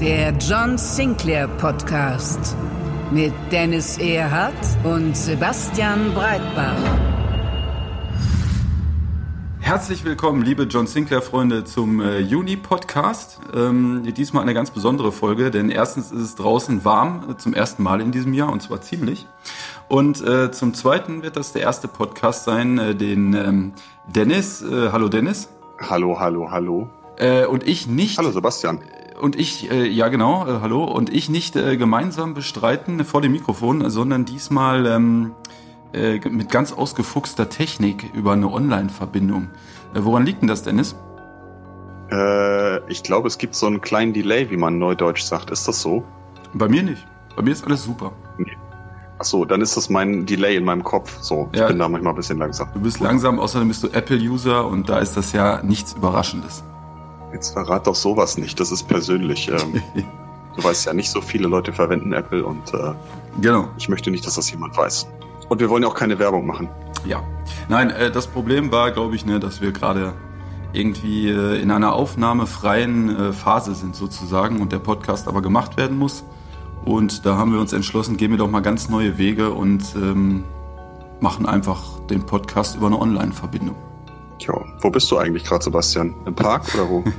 Der John Sinclair Podcast mit Dennis Erhardt und Sebastian Breitbach. Herzlich willkommen, liebe John Sinclair-Freunde, zum äh, Juni-Podcast. Ähm, diesmal eine ganz besondere Folge, denn erstens ist es draußen warm, äh, zum ersten Mal in diesem Jahr, und zwar ziemlich. Und äh, zum Zweiten wird das der erste Podcast sein, äh, den ähm, Dennis, äh, hallo Dennis. Hallo, hallo, hallo. Äh, und ich nicht. Hallo Sebastian. Und ich, äh, ja genau, äh, hallo. Und ich nicht äh, gemeinsam bestreiten vor dem Mikrofon, sondern diesmal ähm, äh, mit ganz ausgefuchster Technik über eine Online-Verbindung. Äh, woran liegt denn das, Dennis? Äh, ich glaube, es gibt so einen kleinen Delay, wie man neudeutsch sagt. Ist das so? Bei mir nicht. Bei mir ist alles super. Ach so, dann ist das mein Delay in meinem Kopf. So, ich Ja. bin da manchmal ein bisschen langsam. Du bist langsam, außerdem bist du Apple-User und da ist das ja nichts Überraschendes. Jetzt verrat doch sowas nicht. Das ist persönlich. Ähm, du weißt ja, nicht so viele Leute verwenden Apple und äh, Genau. ich möchte nicht, dass das jemand weiß. Und wir wollen ja auch keine Werbung machen. Ja. Nein, äh, das Problem war, glaube ich, ne, dass wir gerade irgendwie äh, in einer aufnahmefreien äh, Phase sind sozusagen und der Podcast aber gemacht werden muss. Und da haben wir uns entschlossen, gehen wir doch mal ganz neue Wege und ähm, machen einfach den Podcast über eine Online-Verbindung. Tja, wo bist du eigentlich gerade, Sebastian? Im Park oder wo?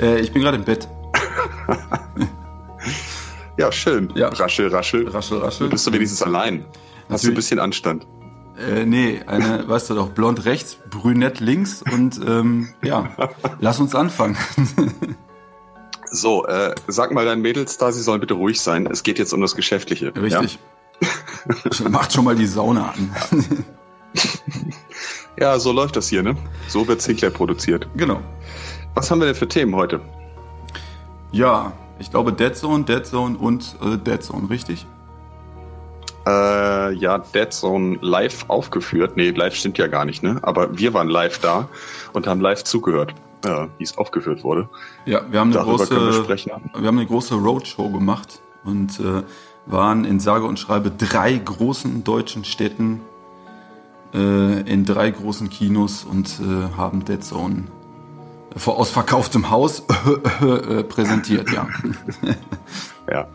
Äh, ich bin gerade im Bett. ja, schön. Ja. Raschel, raschel. Raschel, raschel. Bist du wenigstens allein? Hast du ein Natürlich. bisschen Anstand? Äh, nee, eine, weißt du doch, blond rechts, brünett links und ähm, ja, lass uns anfangen. So, äh, sag mal deinen Mädels da, sie sollen bitte ruhig sein. Es geht jetzt um das Geschäftliche. Richtig. Macht schon mal die Sauna an. Ja, so läuft das hier, ne? So wird Sinclair produziert. genau. Was haben wir denn für Themen heute? Ja, ich glaube Dead Zone, Dead Zone und äh, Dead Zone, richtig? Äh, ja, Dead Zone live aufgeführt. Nee, live stimmt ja gar nicht, ne? Aber wir waren live da und haben live zugehört, äh, wie es aufgeführt wurde. Ja, wir haben eine Darüber große, wir wir haben eine große Roadshow gemacht und äh, waren in sage und schreibe drei großen deutschen Städten in drei großen Kinos und äh, haben Dead Zone vor ausverkauftem Haus äh, präsentiert, ja. Ja.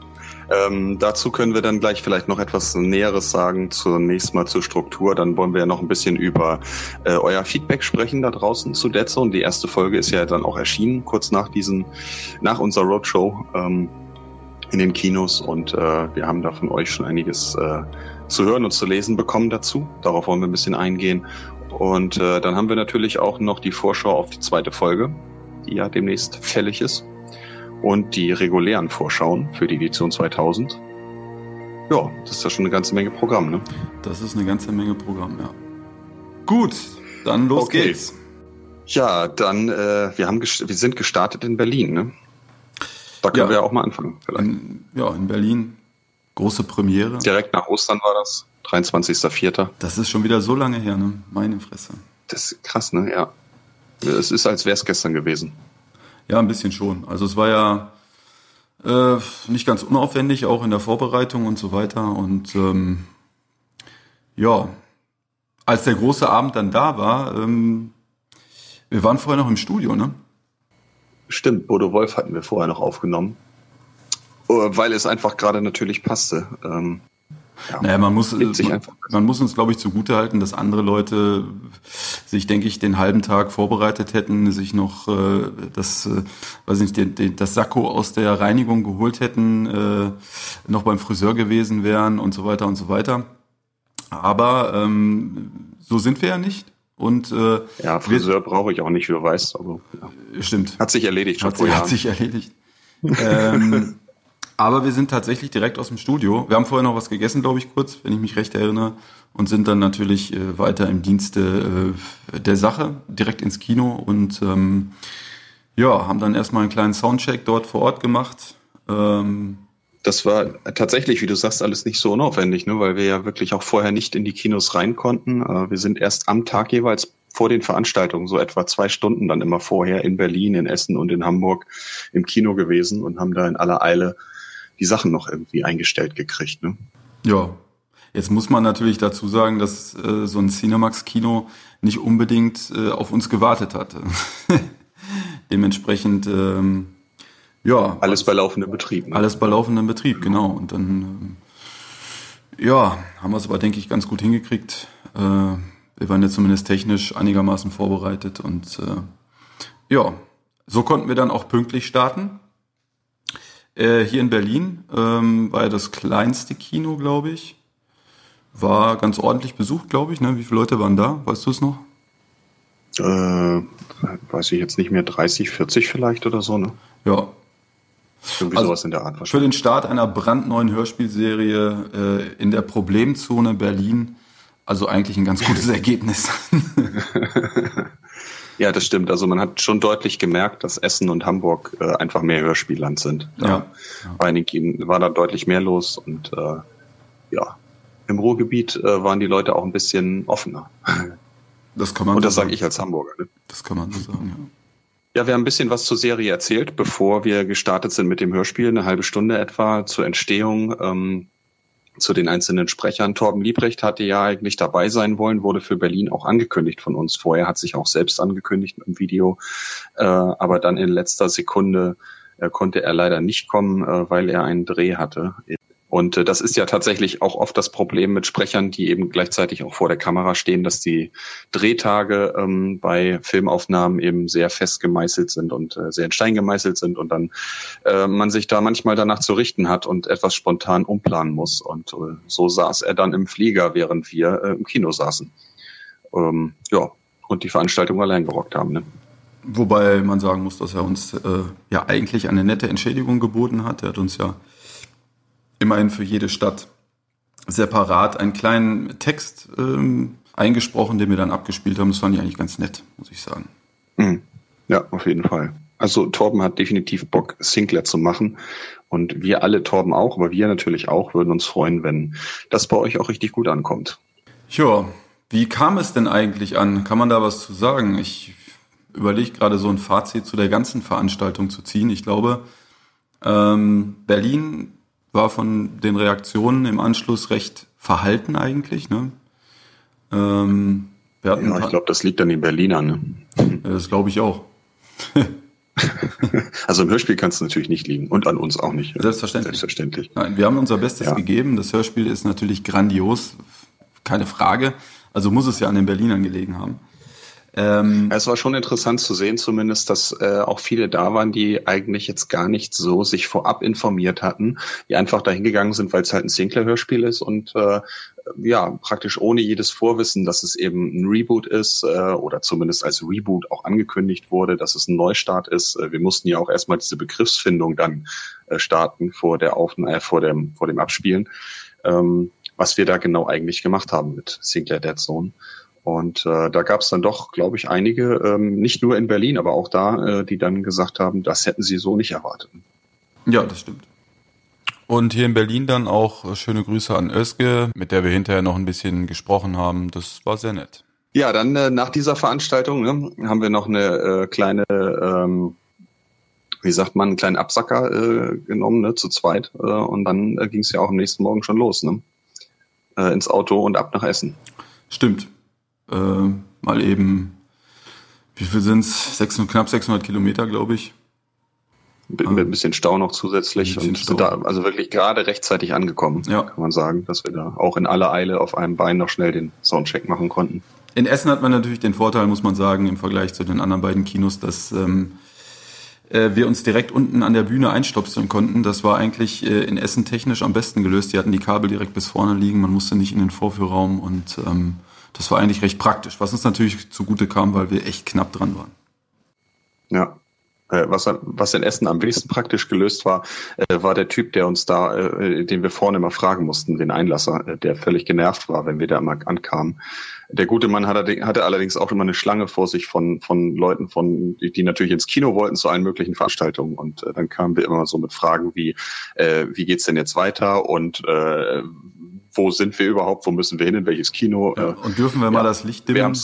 Ähm, dazu können wir dann gleich vielleicht noch etwas Näheres sagen, zunächst mal zur Struktur. Dann wollen wir ja noch ein bisschen über äh, euer Feedback sprechen da draußen zu Dead Zone. Die erste Folge ist ja dann auch erschienen, kurz nach diesen, nach unserer Roadshow ähm, in den Kinos und äh, wir haben da von euch schon einiges äh, zu hören und zu lesen bekommen dazu. Darauf wollen wir ein bisschen eingehen. Und äh, dann haben wir natürlich auch noch die Vorschau auf die zweite Folge, die ja demnächst fällig ist und die regulären Vorschauen für die Edition 2000. Ja, das ist ja schon eine ganze Menge Programm, ne? Das ist eine ganze Menge Programm, ja. Gut, dann los Okay. geht's. Ja, dann, äh, wir, haben wir sind gestartet in Berlin, ne? Da können Ja. wir ja auch mal anfangen. Vielleicht. In, ja, in Berlin, große Premiere. Direkt nach Ostern war das, 23.04. Das ist schon wieder so lange her, ne? Meine Fresse. Das ist krass, ne? Ja. Es ist, als wäre es gestern gewesen. Ja, ein bisschen schon. Also es war ja äh, nicht ganz unaufwendig, auch in der Vorbereitung und so weiter. Und ähm, ja, als der große Abend dann da war, ähm, wir waren vorher noch im Studio, ne? Stimmt, Bodo Wolf hatten wir vorher noch aufgenommen. Äh, Weil es einfach gerade natürlich passte. Ähm, ja. Naja, man muss, man, man muss uns, glaube ich, zugutehalten, dass andere Leute sich, denke ich, den halben Tag vorbereitet hätten, sich noch äh, das, äh, weiß nicht, den, den, das Sakko aus der Reinigung geholt hätten, äh, noch beim Friseur gewesen wären und so weiter und so weiter. Aber ähm, so sind wir ja nicht. Und äh, Ja, Friseur brauche ich auch nicht, wie du weißt. Aber, ja. stimmt. Hat sich erledigt Hat, hat sich erledigt. ähm, Aber wir sind tatsächlich direkt aus dem Studio. Wir haben vorher noch was gegessen, glaube ich, kurz, wenn ich mich recht erinnere. Und sind dann natürlich äh, weiter im Dienste äh, der Sache, direkt ins Kino. Und ähm, ja, haben dann erstmal einen kleinen Soundcheck dort vor Ort gemacht. Ähm, das war tatsächlich, wie du sagst, alles nicht so unaufwendig, ne? weil wir ja wirklich auch vorher nicht in die Kinos rein konnten. Äh, wir sind erst am Tag jeweils vor den Veranstaltungen, so etwa zwei Stunden dann immer vorher in Berlin, in Essen und in Hamburg im Kino gewesen und haben da in aller Eile die Sachen noch irgendwie eingestellt gekriegt. Ne? Ja, jetzt muss man natürlich dazu sagen, dass äh, so ein Cinemax-Kino nicht unbedingt äh, auf uns gewartet hatte. Dementsprechend, ähm, ja. Alles bei laufendem Betrieb. Ne? Alles bei laufendem Betrieb, genau. Und dann, ähm, ja, haben wir es aber, denke ich, ganz gut hingekriegt. Äh, wir waren ja zumindest technisch einigermaßen vorbereitet und äh, ja, so konnten wir dann auch pünktlich starten. Äh, hier in Berlin ähm, war ja das kleinste Kino, glaube ich. War ganz ordentlich besucht, glaube ich. Ne? Wie viele Leute waren da? Weißt du es noch? Äh, weiß ich jetzt nicht mehr, 30, 40 vielleicht oder so, ne? Ja. Irgendwie also sowas in der Art wahrscheinlich. Für den Start einer brandneuen Hörspielserie äh, in der Problemzone Berlin, also eigentlich ein ganz gutes Ergebnis. Ja, das stimmt. Also man hat schon deutlich gemerkt, dass Essen und Hamburg äh, einfach mehr Hörspielland sind. Da ja. War, in, war da deutlich mehr los und äh, ja, im Ruhrgebiet äh, waren die Leute auch ein bisschen offener. Das kann man Und das so sage ich als Hamburger. Ne? Das kann man so sagen, ja. Ja, wir haben ein bisschen was zur Serie erzählt, bevor wir gestartet sind mit dem Hörspiel, eine halbe Stunde etwa zur Entstehung. Ähm, zu den einzelnen Sprechern. Torben Liebrecht hatte ja eigentlich dabei sein wollen, wurde für Berlin auch angekündigt von uns. Vorher hat sich auch selbst angekündigt im Video, äh, aber dann in letzter Sekunde äh, konnte er leider nicht kommen, äh, weil er einen Dreh hatte und äh, das ist ja tatsächlich auch oft das Problem mit Sprechern, die eben gleichzeitig auch vor der Kamera stehen, dass die Drehtage ähm, bei Filmaufnahmen eben sehr fest gemeißelt sind und äh, sehr in Stein gemeißelt sind und dann äh, man sich da manchmal danach zu richten hat und etwas spontan umplanen muss. Und äh, so saß er dann im Flieger, während wir äh, im Kino saßen. Ähm, ja, und die Veranstaltung allein gerockt haben. Ne? Wobei man sagen muss, dass er uns äh, ja eigentlich eine nette Entschädigung geboten hat. Er hat uns ja immerhin für jede Stadt separat einen kleinen Text ähm, eingesprochen, den wir dann abgespielt haben. Das fand ich eigentlich ganz nett, muss ich sagen. Mhm. Ja, auf jeden Fall. Also Torben hat definitiv Bock, Sinclair zu machen. Und wir alle, Torben auch, aber wir natürlich auch, würden uns freuen, wenn das bei euch auch richtig gut ankommt. Ja, wie kam es denn eigentlich an? Kann man da was zu sagen? Ich überlege gerade so ein Fazit zu der ganzen Veranstaltung zu ziehen. Ich glaube, ähm, Berlin war von den Reaktionen im Anschluss recht verhalten eigentlich. Ne? Ähm, ja, ich glaube, das liegt an den Berlinern. Ne? Das glaube ich auch. also im Hörspiel kann es natürlich nicht liegen und an uns auch nicht. Selbstverständlich. Selbstverständlich. Nein, wir haben unser Bestes ja. gegeben. Das Hörspiel ist natürlich grandios, keine Frage. Also muss es ja an den Berlinern gelegen haben. Ähm, es war schon interessant zu sehen, zumindest, dass äh, auch viele da waren, die eigentlich jetzt gar nicht so sich vorab informiert hatten, die einfach dahin gegangen sind, weil es halt ein Sinclair-Hörspiel ist und äh, ja, praktisch ohne jedes Vorwissen, dass es eben ein Reboot ist äh, oder zumindest als Reboot auch angekündigt wurde, dass es ein Neustart ist. Äh, wir mussten ja auch erstmal diese Begriffsfindung dann äh, starten vor der Aufnahme, äh, vor dem, vor dem Abspielen, ähm, was wir da genau eigentlich gemacht haben mit Sinclair Dead Zone. Und äh, da gab es dann doch, glaube ich, einige, ähm, nicht nur in Berlin, aber auch da, äh, die dann gesagt haben, das hätten sie so nicht erwartet. Ja, das stimmt. Und hier in Berlin dann auch äh, schöne Grüße an Özge, mit der wir hinterher noch ein bisschen gesprochen haben. Das war sehr nett. Ja, dann äh, nach dieser Veranstaltung ne, haben wir noch eine äh, kleine, ähm, wie sagt man, einen kleinen Absacker äh, genommen, ne, zu zweit. Äh, und dann äh, ging es ja auch am nächsten Morgen schon los, ne? Äh, ins Auto und ab nach Essen. Stimmt äh, mal eben, wie viel sind es? Knapp 600 Kilometer, glaube ich. Mit, ein bisschen Stau noch zusätzlich und sind da also wirklich gerade rechtzeitig angekommen, ja. kann man sagen, dass wir da auch in aller Eile auf einem Bein noch schnell den Soundcheck machen konnten. In Essen hat man natürlich den Vorteil, muss man sagen, im Vergleich zu den anderen beiden Kinos, dass ähm, äh, wir uns direkt unten an der Bühne einstopseln konnten. Das war eigentlich äh, in Essen technisch am besten gelöst. Die hatten die Kabel direkt bis vorne liegen, man musste nicht in den Vorführraum und ähm, das war eigentlich recht praktisch, was uns natürlich zugute kam, weil wir echt knapp dran waren. Ja, Äh, was, was in Essen am wenigsten praktisch gelöst war, äh, war der Typ, der uns da, äh, den wir vorne immer fragen mussten, den Einlasser, äh, der völlig genervt war, wenn wir da immer ankamen. Der gute Mann hatte, hatte allerdings auch immer eine Schlange vor sich von, von Leuten, von, die, die natürlich ins Kino wollten zu allen möglichen Veranstaltungen. Und äh, dann kamen wir immer so mit Fragen wie, äh, wie geht's denn jetzt weiter und äh, wo sind wir überhaupt, wo müssen wir hin, in welches Kino? Ja, und dürfen wir ja, mal das Licht dimmen?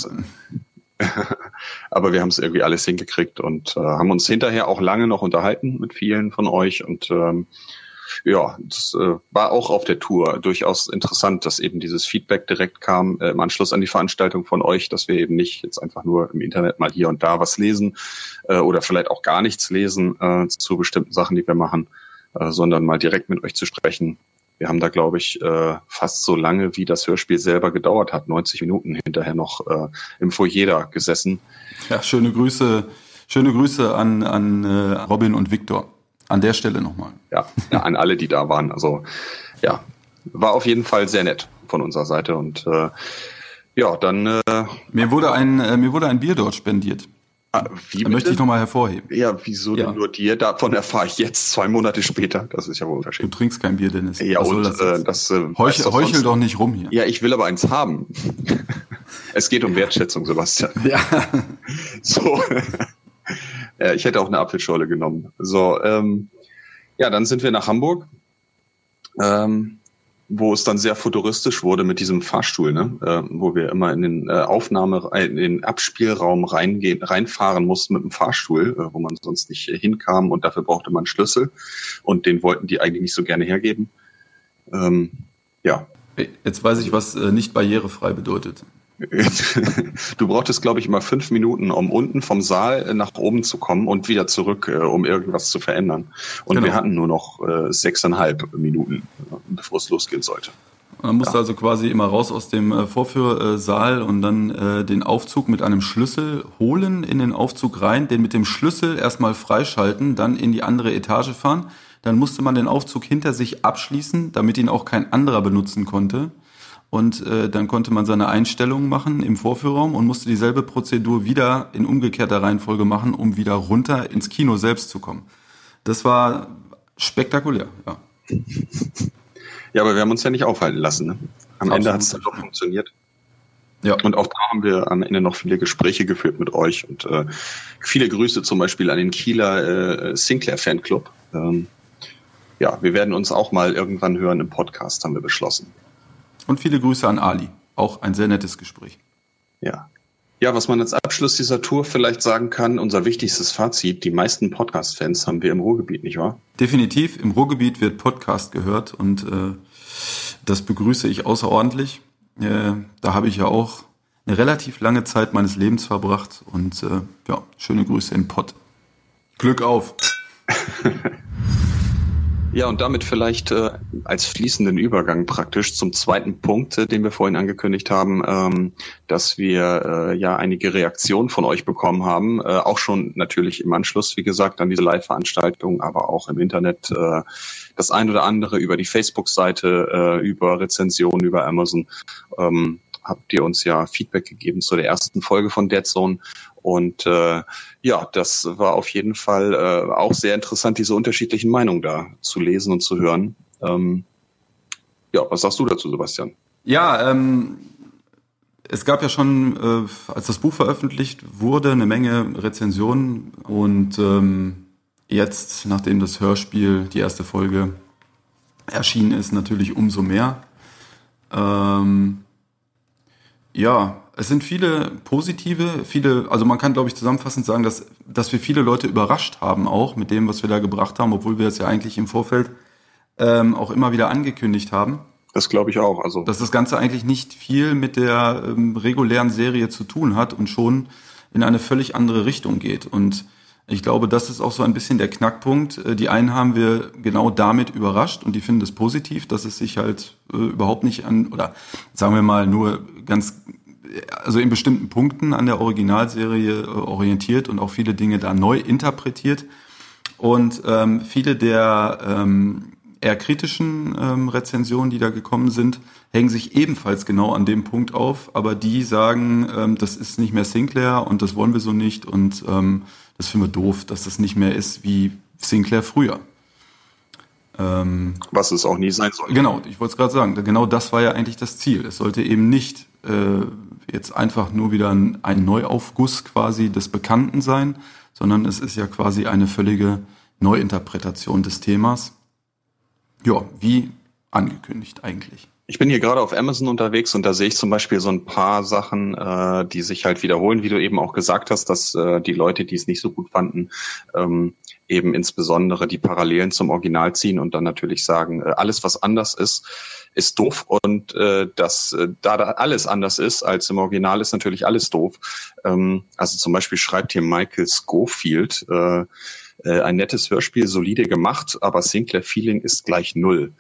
aber wir haben es irgendwie alles hingekriegt und äh, haben uns hinterher auch lange noch unterhalten mit vielen von euch und ähm, ja, das äh, war auch auf der Tour durchaus interessant, dass eben dieses Feedback direkt kam äh, im Anschluss an die Veranstaltung von euch, dass wir eben nicht jetzt einfach nur im Internet mal hier und da was lesen äh, oder vielleicht auch gar nichts lesen äh, zu bestimmten Sachen, die wir machen, äh, sondern mal direkt mit euch zu sprechen, wir haben da, glaube ich, äh, fast so lange, wie das Hörspiel selber gedauert hat, 90 Minuten hinterher noch äh, im Foyer da gesessen. Ja, schöne Grüße, schöne Grüße an, an äh, Robin und Viktor. An der Stelle nochmal. Ja, ja, an alle, die da waren. Also ja, war auf jeden Fall sehr nett von unserer Seite und äh, ja, dann. Äh, mir wurde ein äh, mir wurde ein Bier dort spendiert. Ah, wie möchte ich nochmal hervorheben. Ja, wieso ja. denn nur dir? Davon erfahre ich jetzt zwei Monate später. Das ist ja wohl verschieden. Du trinkst kein Bier, Dennis. Ja, und das, äh, das äh, heuchel, doch, heuchel doch nicht rum hier. Ja, ich will aber eins haben. es geht um Wertschätzung, Sebastian. Ja. So. ja, ich hätte auch eine Apfelschorle genommen. So, ähm, ja, dann sind wir nach Hamburg. Ähm, wo es dann sehr futuristisch wurde mit diesem Fahrstuhl, ne? äh, wo wir immer in den äh, Aufnahme, äh, in den Abspielraum reingehen, reinfahren mussten mit dem Fahrstuhl, äh, wo man sonst nicht hinkam und dafür brauchte man Schlüssel und den wollten die eigentlich nicht so gerne hergeben. Ähm, ja. Jetzt weiß ich, was äh, nicht barrierefrei bedeutet. du brauchtest, glaube ich, immer fünf Minuten, um unten vom Saal nach oben zu kommen und wieder zurück, äh, um irgendwas zu verändern. Und genau. wir hatten nur noch äh, sechseinhalb Minuten, bevor es losgehen sollte. Man musste ja. also quasi immer raus aus dem äh, Vorführsaal und dann äh, den Aufzug mit einem Schlüssel holen, in den Aufzug rein, den mit dem Schlüssel erstmal freischalten, dann in die andere Etage fahren. Dann musste man den Aufzug hinter sich abschließen, damit ihn auch kein anderer benutzen konnte und äh, dann konnte man seine Einstellungen machen im Vorführraum und musste dieselbe Prozedur wieder in umgekehrter Reihenfolge machen, um wieder runter ins Kino selbst zu kommen. Das war spektakulär, ja. Ja, aber wir haben uns ja nicht aufhalten lassen. Ne? Am Absolut. Ende hat es dann doch funktioniert. Ja. Und auch da haben wir am Ende noch viele Gespräche geführt mit euch und äh, viele Grüße zum Beispiel an den Kieler äh, Sinclair Fanclub. Ähm, ja, wir werden uns auch mal irgendwann hören im Podcast, haben wir beschlossen. Und viele Grüße an Ali. Auch ein sehr nettes Gespräch. Ja. Ja, was man als Abschluss dieser Tour vielleicht sagen kann, unser wichtigstes Fazit, die meisten Podcast-Fans haben wir im Ruhrgebiet, nicht wahr? Definitiv, im Ruhrgebiet wird Podcast gehört und äh, das begrüße ich außerordentlich. Äh, da habe ich ja auch eine relativ lange Zeit meines Lebens verbracht und äh, ja, schöne Grüße in Pott. Glück auf! Ja, und damit vielleicht äh, als fließenden Übergang praktisch zum zweiten Punkt, äh, den wir vorhin angekündigt haben, ähm, dass wir äh, ja einige Reaktionen von euch bekommen haben, äh, auch schon natürlich im Anschluss, wie gesagt, an diese Live-Veranstaltung, aber auch im Internet äh, das ein oder andere über die Facebook-Seite, äh, über Rezensionen, über Amazon. Ähm, habt ihr uns ja Feedback gegeben zu der ersten Folge von Dead Zone und äh, ja, das war auf jeden Fall äh, auch sehr interessant, diese unterschiedlichen Meinungen da zu lesen und zu hören. Ähm, ja, was sagst du dazu, Sebastian? Ja, ähm, es gab ja schon, äh, als das Buch veröffentlicht wurde, eine Menge Rezensionen und ähm, jetzt, nachdem das Hörspiel, die erste Folge erschienen ist, natürlich umso mehr. Ähm, ja, es sind viele positive, viele, also man kann, glaube ich, zusammenfassend sagen, dass, dass wir viele Leute überrascht haben auch mit dem, was wir da gebracht haben, obwohl wir es ja eigentlich im Vorfeld ähm, auch immer wieder angekündigt haben. Das glaube ich auch. Also dass das Ganze eigentlich nicht viel mit der ähm, regulären Serie zu tun hat und schon in eine völlig andere Richtung geht. Und ich glaube, das ist auch so ein bisschen der Knackpunkt. Äh, die einen haben wir genau damit überrascht und die finden es positiv, dass es sich halt äh, überhaupt nicht an, oder sagen wir mal nur ganz also in bestimmten Punkten an der Originalserie äh, orientiert und auch viele Dinge da neu interpretiert. Und ähm, viele der ähm, eher kritischen ähm, Rezensionen, die da gekommen sind, hängen sich ebenfalls genau an dem Punkt auf, aber die sagen, ähm, das ist nicht mehr Sinclair und das wollen wir so nicht und ähm, das finden wir doof, dass das nicht mehr ist wie Sinclair früher. Ähm, Was es auch nie sein soll. Genau, ich wollte es gerade sagen, genau das war ja eigentlich das Ziel. Es sollte eben nicht äh, jetzt einfach nur wieder ein, ein Neuaufguss quasi des Bekannten sein, sondern es ist ja quasi eine völlige Neuinterpretation des Themas. Ja, wie angekündigt eigentlich. Ich bin hier gerade auf Amazon unterwegs und da sehe ich zum Beispiel so ein paar Sachen, äh, die sich halt wiederholen, wie du eben auch gesagt hast, dass äh, die Leute, die es nicht so gut fanden, ähm, eben insbesondere die Parallelen zum Original ziehen und dann natürlich sagen, äh, alles was anders ist, ist doof und äh, dass äh, da, da alles anders ist als im Original ist natürlich alles doof. Ähm, also zum Beispiel schreibt hier Michael Schofield, äh, äh, ein nettes Hörspiel, solide gemacht, aber Sinclair Feeling ist gleich null.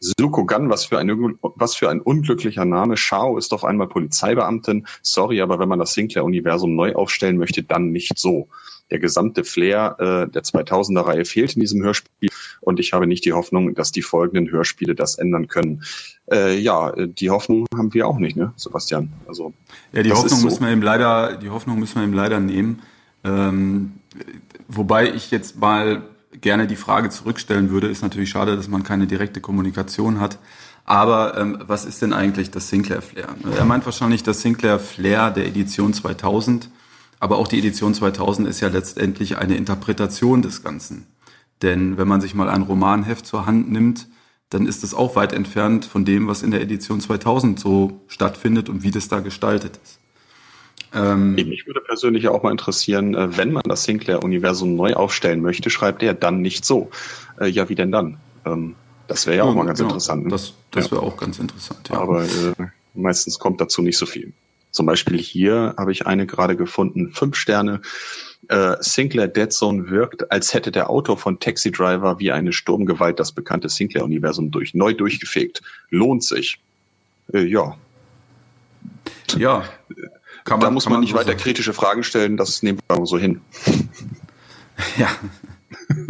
Sukogan, was für, ein, was für ein unglücklicher Name. Shao ist auf einmal Polizeibeamtin. Sorry, aber wenn man das Sinclair-Universum neu aufstellen möchte, dann nicht so. Der gesamte Flair äh, der 2000er-Reihe fehlt in diesem Hörspiel und ich habe nicht die Hoffnung, dass die folgenden Hörspiele das ändern können. Äh, ja, die Hoffnung haben wir auch nicht, ne, Sebastian? Also ja, die Hoffnung so. müssen wir eben leider, die Hoffnung müssen wir eben leider nehmen. Ähm, wobei ich jetzt mal gerne die Frage zurückstellen würde, ist natürlich schade, dass man keine direkte Kommunikation hat. Aber ähm, was ist denn eigentlich das Sinclair Flair? Er meint wahrscheinlich das Sinclair Flair der Edition 2000. Aber auch die Edition 2000 ist ja letztendlich eine Interpretation des Ganzen. Denn wenn man sich mal ein Romanheft zur Hand nimmt, dann ist es auch weit entfernt von dem, was in der Edition 2000 so stattfindet und wie das da gestaltet ist. Ähm, Mich würde persönlich auch mal interessieren, äh, wenn man das Sinclair-Universum neu aufstellen möchte, schreibt er dann nicht so. Äh, ja, wie denn dann? Ähm, das wäre ja auch ja, mal ganz genau. interessant. Ne? Das, das wäre auch ganz interessant, ja. Aber äh, meistens kommt dazu nicht so viel. Zum Beispiel hier habe ich eine gerade gefunden, fünf Sterne. Äh, Sinclair Dead Zone wirkt, als hätte der Autor von Taxi Driver wie eine Sturmgewalt das bekannte Sinclair-Universum durch, neu durchgefegt. Lohnt sich. Äh, ja. Ja. Kann man, da muss man, man nicht weiter sagen. kritische Fragen stellen, das nehmen wir so hin. Ja.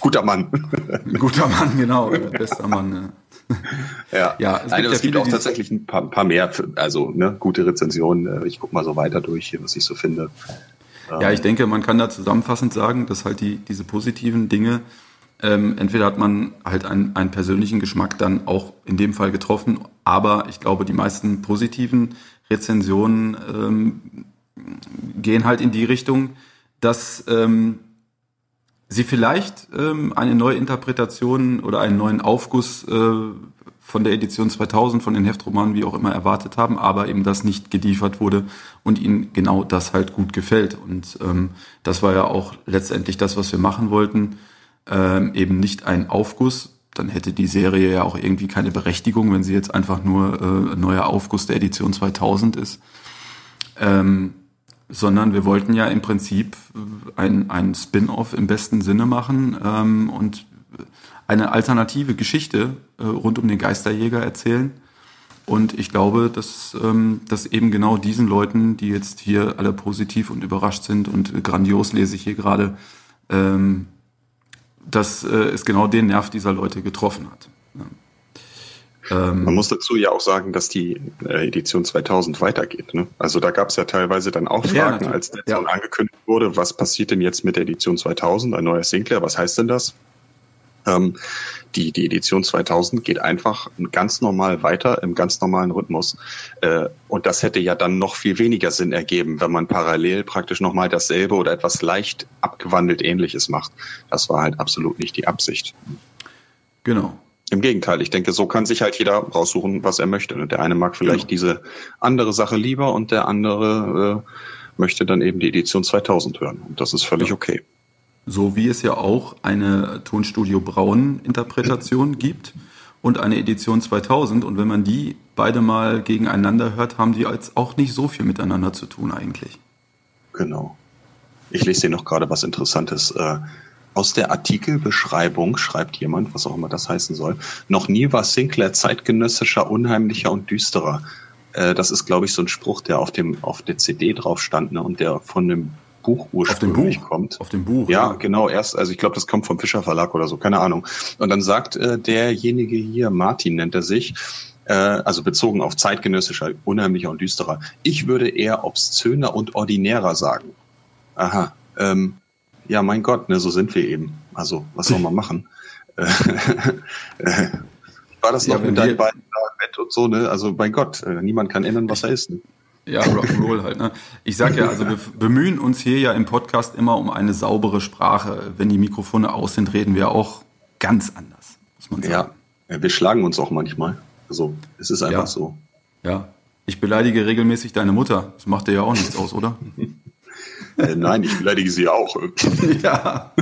Guter Mann. Guter Mann, genau. Bester Mann. Ja, ja es, Nein, gibt, es gibt auch tatsächlich ein paar, paar mehr, also ne, gute Rezensionen. Ich gucke mal so weiter durch, hier, was ich so finde. Ja, ich denke, man kann da zusammenfassend sagen, dass halt die, diese positiven Dinge, ähm, entweder hat man halt einen, einen persönlichen Geschmack dann auch in dem Fall getroffen, aber ich glaube, die meisten positiven Rezensionen ähm, gehen halt in die Richtung, dass ähm, sie vielleicht ähm, eine neue Interpretation oder einen neuen Aufguss äh, von der Edition 2000, von den Heftromanen, wie auch immer, erwartet haben, aber eben das nicht geliefert wurde und ihnen genau das halt gut gefällt. Und ähm, das war ja auch letztendlich das, was wir machen wollten. Ähm, eben nicht ein Aufguss, dann hätte die Serie ja auch irgendwie keine Berechtigung, wenn sie jetzt einfach nur äh, neuer Aufguss der Edition 2000 ist. Ähm, sondern wir wollten ja im Prinzip äh, ein, Spin-off im besten Sinne machen ähm, und eine alternative Geschichte äh, rund um den Geisterjäger erzählen. Und ich glaube, dass, ähm, dass eben genau diesen Leuten, die jetzt hier alle positiv und überrascht sind und grandios lese ich hier gerade, ähm, dass äh, es genau den Nerv dieser Leute getroffen hat. Ja. Ähm, Man muss dazu ja auch sagen, dass die äh, Edition 2000 weitergeht. Ne? Also da gab es ja teilweise dann auch Fragen, ja, als der ja. angekündigt wurde, was passiert denn jetzt mit der Edition 2000, ein neuer Sinclair, was heißt denn das? Ähm, die, die Edition 2000 geht einfach ganz normal weiter im ganz normalen Rhythmus. Äh, und das hätte ja dann noch viel weniger Sinn ergeben, wenn man parallel praktisch nochmal dasselbe oder etwas leicht abgewandelt ähnliches macht. Das war halt absolut nicht die Absicht. Genau. Im Gegenteil, ich denke, so kann sich halt jeder raussuchen, was er möchte. Der eine mag vielleicht genau. diese andere Sache lieber und der andere äh, möchte dann eben die Edition 2000 hören. Und das ist völlig ja. okay. So wie es ja auch eine Tonstudio Braun Interpretation gibt und eine Edition 2000. Und wenn man die beide mal gegeneinander hört, haben die jetzt auch nicht so viel miteinander zu tun eigentlich. Genau. Ich lese hier noch gerade was Interessantes. Äh, aus der Artikelbeschreibung schreibt jemand, was auch immer das heißen soll, noch nie war Sinclair zeitgenössischer, unheimlicher und düsterer. Äh, das ist, glaube ich, so ein Spruch, der auf dem auf der CD drauf stand ne, und der von dem Buch ursprünglich auf Buch. kommt. Auf dem Buch. Ja, ja. genau. Erst, also ich glaube, das kommt vom Fischer Verlag oder so, keine Ahnung. Und dann sagt äh, derjenige hier, Martin nennt er sich, äh, also bezogen auf zeitgenössischer, unheimlicher und düsterer. Ich würde eher obszöner und ordinärer sagen. Aha. Ähm, ja, mein Gott, ne, so sind wir eben. Also, was soll man machen? Äh, war das noch ja, mit deinen beiden Bett und so, ne? Also, mein Gott, äh, niemand kann ändern, was er ist. Ne? Ja, Rock'n'Roll halt. Ne? Ich sag ja, also wir bemühen uns hier ja im Podcast immer um eine saubere Sprache. Wenn die Mikrofone aus sind, reden wir auch ganz anders, muss man sagen. Ja, wir schlagen uns auch manchmal. Also es ist einfach ja. so. Ja, ich beleidige regelmäßig deine Mutter. Das macht dir ja auch nichts aus, oder? äh, nein, ich beleidige sie auch. ja.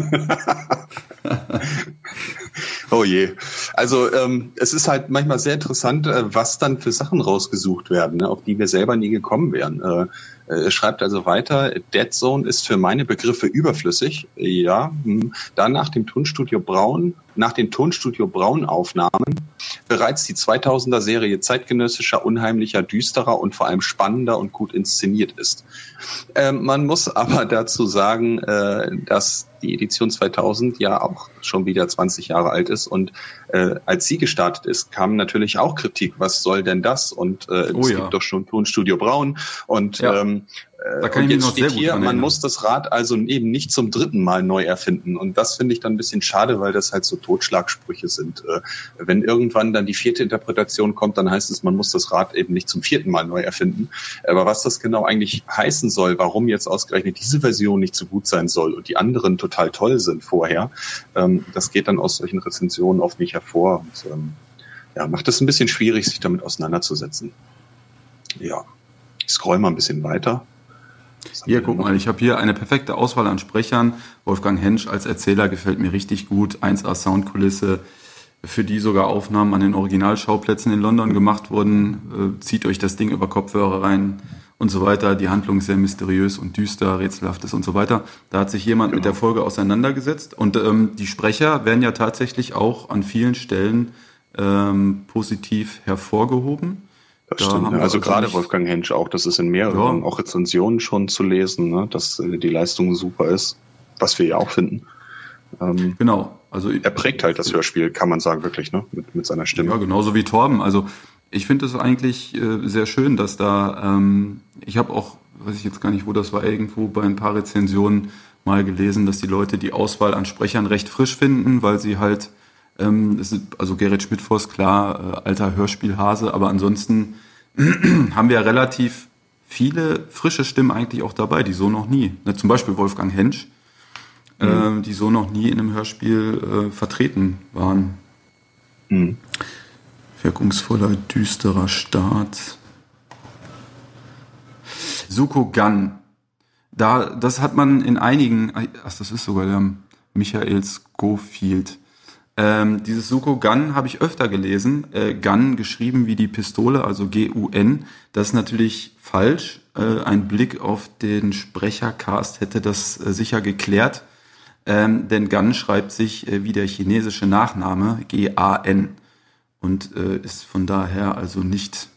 oh je. Also ähm, es ist halt manchmal sehr interessant, äh, was dann für Sachen rausgesucht werden, ne, auf die wir selber nie gekommen wären. Äh, er schreibt also weiter, Dead Zone ist für meine Begriffe überflüssig. Ja, hm. dann nach dem Tonstudio Braun, nach den Tonstudio Braun Aufnahmen bereits die 2000er Serie zeitgenössischer, unheimlicher, düsterer und vor allem spannender und gut inszeniert ist. Ähm, man muss aber dazu sagen, äh, dass die Edition 2000 ja auch schon wieder 20 Jahre alt ist und äh, als sie gestartet ist, kam natürlich auch Kritik. Was soll denn das? Und äh, oh, es ja. gibt doch schon Tonstudio Braun und ja. ähm, äh, da kann und ich jetzt steht hier, man muss das Rad also eben nicht zum dritten Mal neu erfinden. Und das finde ich dann ein bisschen schade, weil das halt so Totschlagsprüche sind. Äh, wenn irgendwann dann die vierte Interpretation kommt, dann heißt es, man muss das Rad eben nicht zum vierten Mal neu erfinden. Aber was das genau eigentlich heißen soll, warum jetzt ausgerechnet diese Version nicht so gut sein soll und die anderen total toll sind vorher, ähm, das geht dann aus solchen Rezensionen oft nicht hervor. Und, ähm, ja, macht es ein bisschen schwierig, sich damit auseinanderzusetzen. Ja, ich scroll mal ein bisschen weiter. Hier, guck mal, ich habe hier eine perfekte Auswahl an Sprechern. Wolfgang Hensch als Erzähler gefällt mir richtig gut. 1A Soundkulisse, für die sogar Aufnahmen an den Originalschauplätzen in London gemacht wurden. Äh, zieht euch das Ding über Kopfhörer rein und so weiter. Die Handlung ist sehr mysteriös und düster, rätselhaftes und so weiter. Da hat sich jemand genau. mit der Folge auseinandergesetzt. Und ähm, die Sprecher werden ja tatsächlich auch an vielen Stellen ähm, positiv hervorgehoben. Stimmt. Ne? Also gerade Wolfgang Hensch auch, das ist in mehreren ja. auch Rezensionen schon zu lesen, ne? dass äh, die Leistung super ist, was wir ja auch finden. Ähm, genau. Also er prägt halt das Hörspiel, kann man sagen, wirklich, ne? Mit, mit seiner Stimme. Ja, genauso wie Torben. Also ich finde es eigentlich äh, sehr schön, dass da, ähm, ich habe auch, weiß ich jetzt gar nicht, wo das war, irgendwo bei ein paar Rezensionen mal gelesen, dass die Leute die Auswahl an Sprechern recht frisch finden, weil sie halt ähm, ist, also Gerrit Schmidtfoss, klar, äh, alter Hörspielhase, aber ansonsten haben wir relativ viele frische Stimmen eigentlich auch dabei, die so noch nie, ne, zum Beispiel Wolfgang Hensch, mhm. äh, die so noch nie in einem Hörspiel äh, vertreten waren. Mhm. Wirkungsvoller, düsterer Start. Suko Gun. Da, das hat man in einigen, ach, das ist sogar der Michael Schofield. Ähm, dieses Suko Gun habe ich öfter gelesen. Äh, Gun geschrieben wie die Pistole, also G-U-N. Das ist natürlich falsch. Äh, ein Blick auf den Sprechercast hätte das äh, sicher geklärt. Ähm, denn Gun schreibt sich äh, wie der chinesische Nachname G-A-N und äh, ist von daher also nicht.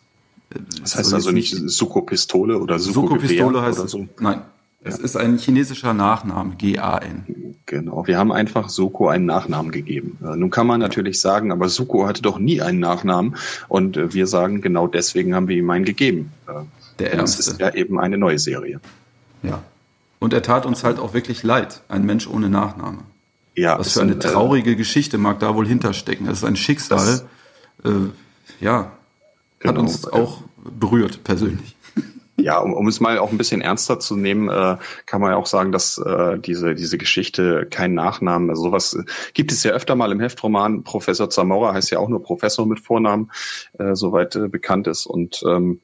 Äh, das heißt also nicht Suko Pistole oder Suko, Suko Pistole heißt. So? Nein, es ist ein chinesischer Nachname, G-A-N. Genau, wir haben einfach Suko einen Nachnamen gegeben. Äh, nun kann man natürlich sagen, aber Suko hatte doch nie einen Nachnamen und äh, wir sagen, genau deswegen haben wir ihm einen gegeben. Äh, Der Ernste. Es ist ja eben eine neue Serie. Ja. Und er tat uns halt auch wirklich leid, ein Mensch ohne Nachname. Ja. Was für eine traurige äh, Geschichte mag da wohl hinterstecken. Das ist ein Schicksal. Das, äh, ja, hat genau, uns auch berührt persönlich. Ja, um, um es mal auch ein bisschen ernster zu nehmen, äh, kann man ja auch sagen, dass äh, diese, diese Geschichte keinen Nachnamen, also sowas äh, gibt es ja öfter mal im Heftroman. Professor Zamora heißt ja auch nur Professor mit Vornamen, äh, soweit äh, bekannt ist. Und ähm,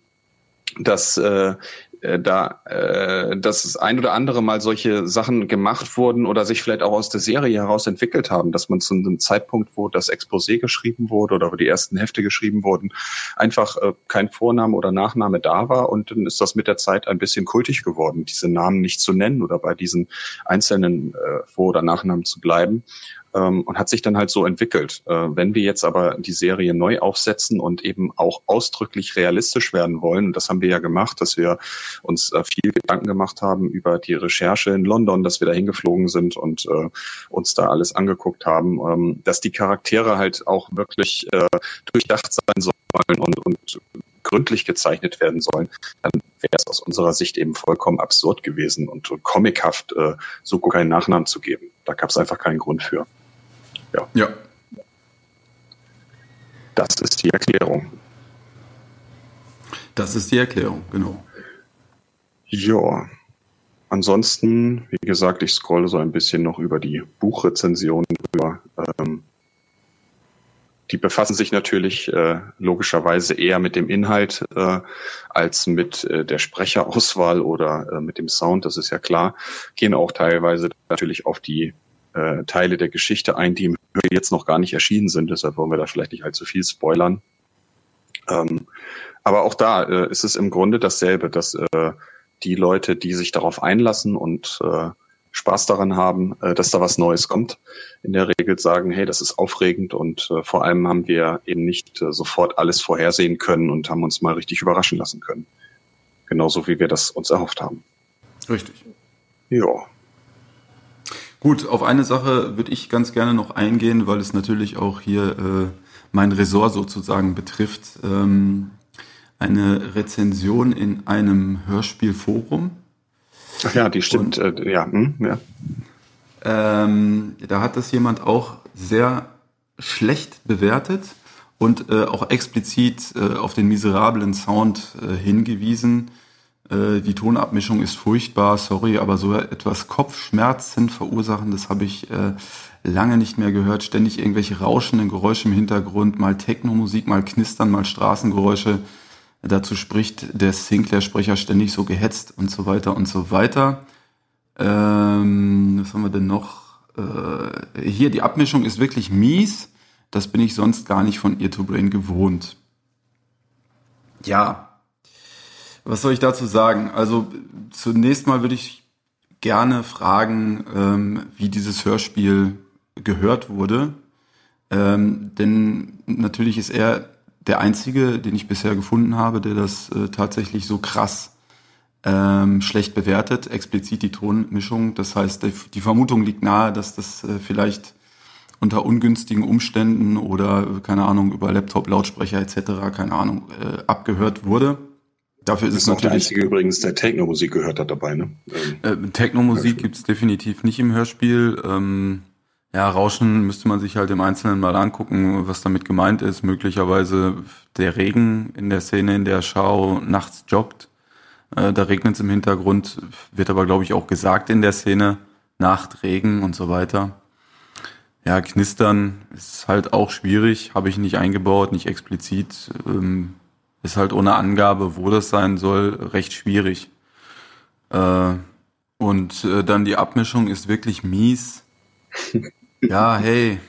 dass äh, äh, da äh, dass ein oder andere Mal solche Sachen gemacht wurden oder sich vielleicht auch aus der Serie heraus entwickelt haben, dass man zu einem Zeitpunkt, wo das Exposé geschrieben wurde oder wo die ersten Hefte geschrieben wurden, einfach äh, kein Vorname oder Nachname da war und dann ist das mit der Zeit ein bisschen kultig geworden, diese Namen nicht zu nennen oder bei diesen einzelnen äh, Vor- oder Nachnamen zu bleiben. Ähm, und hat sich dann halt so entwickelt. Äh, wenn wir jetzt aber die Serie neu aufsetzen und eben auch ausdrücklich realistisch werden wollen, das haben wir ja gemacht, dass wir uns äh, viel Gedanken gemacht haben über die Recherche in London, dass wir da hingeflogen sind und äh, uns da alles angeguckt haben, ähm, dass die Charaktere halt auch wirklich durchdacht sein sollen und, und gründlich gezeichnet werden sollen, dann wäre es aus unserer Sicht eben vollkommen absurd gewesen und, und comichaft, äh, so keinen Nachnamen zu geben. Da gab es einfach keinen Grund für. Ja. ja. Das ist die Erklärung. Das ist die Erklärung, genau. Ja. Ansonsten, wie gesagt, ich scrolle so ein bisschen noch über die Buchrezensionen drüber. Ähm, die befassen sich natürlich äh, logischerweise eher mit dem Inhalt äh, als mit äh, der Sprecherauswahl oder äh, mit dem Sound, das ist ja klar. Gehen auch teilweise natürlich auf die äh, Teile der Geschichte ein, die jetzt noch gar nicht erschienen sind. Deshalb wollen wir da vielleicht nicht allzu viel spoilern. Ähm, aber auch da äh, ist es im Grunde dasselbe, dass äh, die Leute, die sich darauf einlassen und äh, Spaß daran haben, äh, dass da was Neues kommt, in der Regel sagen, hey, das ist aufregend und äh, vor allem haben wir eben nicht äh, sofort alles vorhersehen können und haben uns mal richtig überraschen lassen können. Genauso wie wir das uns erhofft haben. Richtig. Ja. Gut, auf eine Sache würde ich ganz gerne noch eingehen, weil es natürlich auch hier äh, mein Ressort sozusagen betrifft. Ähm, eine Rezension in einem Hörspielforum Ach ja, die stimmt. Und, äh, ja, hm, ja. Ähm, da hat das jemand auch sehr schlecht bewertet und äh, auch explizit äh, auf den miserablen Sound äh, hingewiesen. Äh, die Tonabmischung ist furchtbar, sorry, aber so etwas Kopfschmerzen verursachen, das habe ich äh, lange nicht mehr gehört. Ständig irgendwelche rauschenden Geräusche im Hintergrund, mal Techno-Musik, mal Knistern, mal Straßengeräusche. Dazu spricht der Sinclair-Sprecher ständig so gehetzt und so weiter und so weiter. Ähm, was haben wir denn noch? Äh, hier, die Abmischung ist wirklich mies. Das bin ich sonst gar nicht von Ear to Brain gewohnt. Ja, was soll ich dazu sagen? Also zunächst mal würde ich gerne fragen, ähm, wie dieses Hörspiel gehört wurde. Ähm, denn natürlich ist er der einzige, den ich bisher gefunden habe, der das äh, tatsächlich so krass ähm, schlecht bewertet, explizit die Tonmischung. Das heißt, die Vermutung liegt nahe, dass das äh, vielleicht unter ungünstigen Umständen oder keine Ahnung über Laptop, Lautsprecher etc. keine Ahnung äh, abgehört wurde. Dafür ist, ist es natürlich. Der einzige übrigens, der Techno-Musik gehört hat dabei, ne? Ähm, äh, Techno-Musik gibt's definitiv nicht im Hörspiel. Ähm, ja, Rauschen müsste man sich halt im Einzelnen mal angucken, was damit gemeint ist. Möglicherweise der Regen in der Szene, in der Schau nachts joggt. Äh, da regnet es im Hintergrund, wird aber, glaube ich, auch gesagt in der Szene. Nacht, Regen und so weiter. Ja, Knistern ist halt auch schwierig, habe ich nicht eingebaut, nicht explizit. Ähm, ist halt ohne Angabe, wo das sein soll, recht schwierig. Äh, und äh, dann die Abmischung ist wirklich mies. Ja, hey,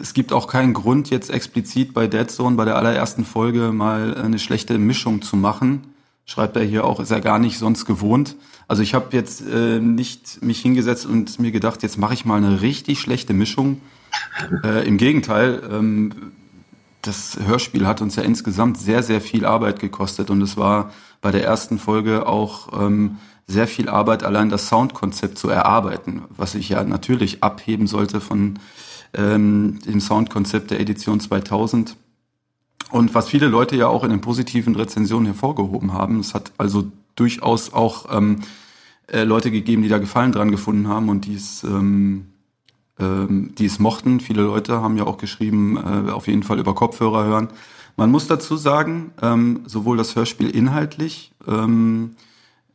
es gibt auch keinen Grund, jetzt explizit bei Dead Zone bei der allerersten Folge mal eine schlechte Mischung zu machen. Schreibt er hier auch, ist er gar nicht sonst gewohnt. Also ich habe jetzt äh, nicht mich hingesetzt und mir gedacht, jetzt mache ich mal eine richtig schlechte Mischung. Äh, Im Gegenteil, ähm, das Hörspiel hat uns ja insgesamt sehr, sehr viel Arbeit gekostet und es war bei der ersten Folge auch ähm, sehr viel Arbeit, allein das Soundkonzept zu erarbeiten, was ich ja natürlich abheben sollte von ähm, dem Soundkonzept der Edition 2000. Und was viele Leute ja auch in den positiven Rezensionen hervorgehoben haben, es hat also durchaus auch ähm, äh, Leute gegeben, die da Gefallen dran gefunden haben und die es, ähm, ähm, die es mochten. Viele Leute haben ja auch geschrieben, äh, auf jeden Fall über Kopfhörer hören. Man muss dazu sagen, ähm, sowohl das Hörspiel inhaltlich, ähm,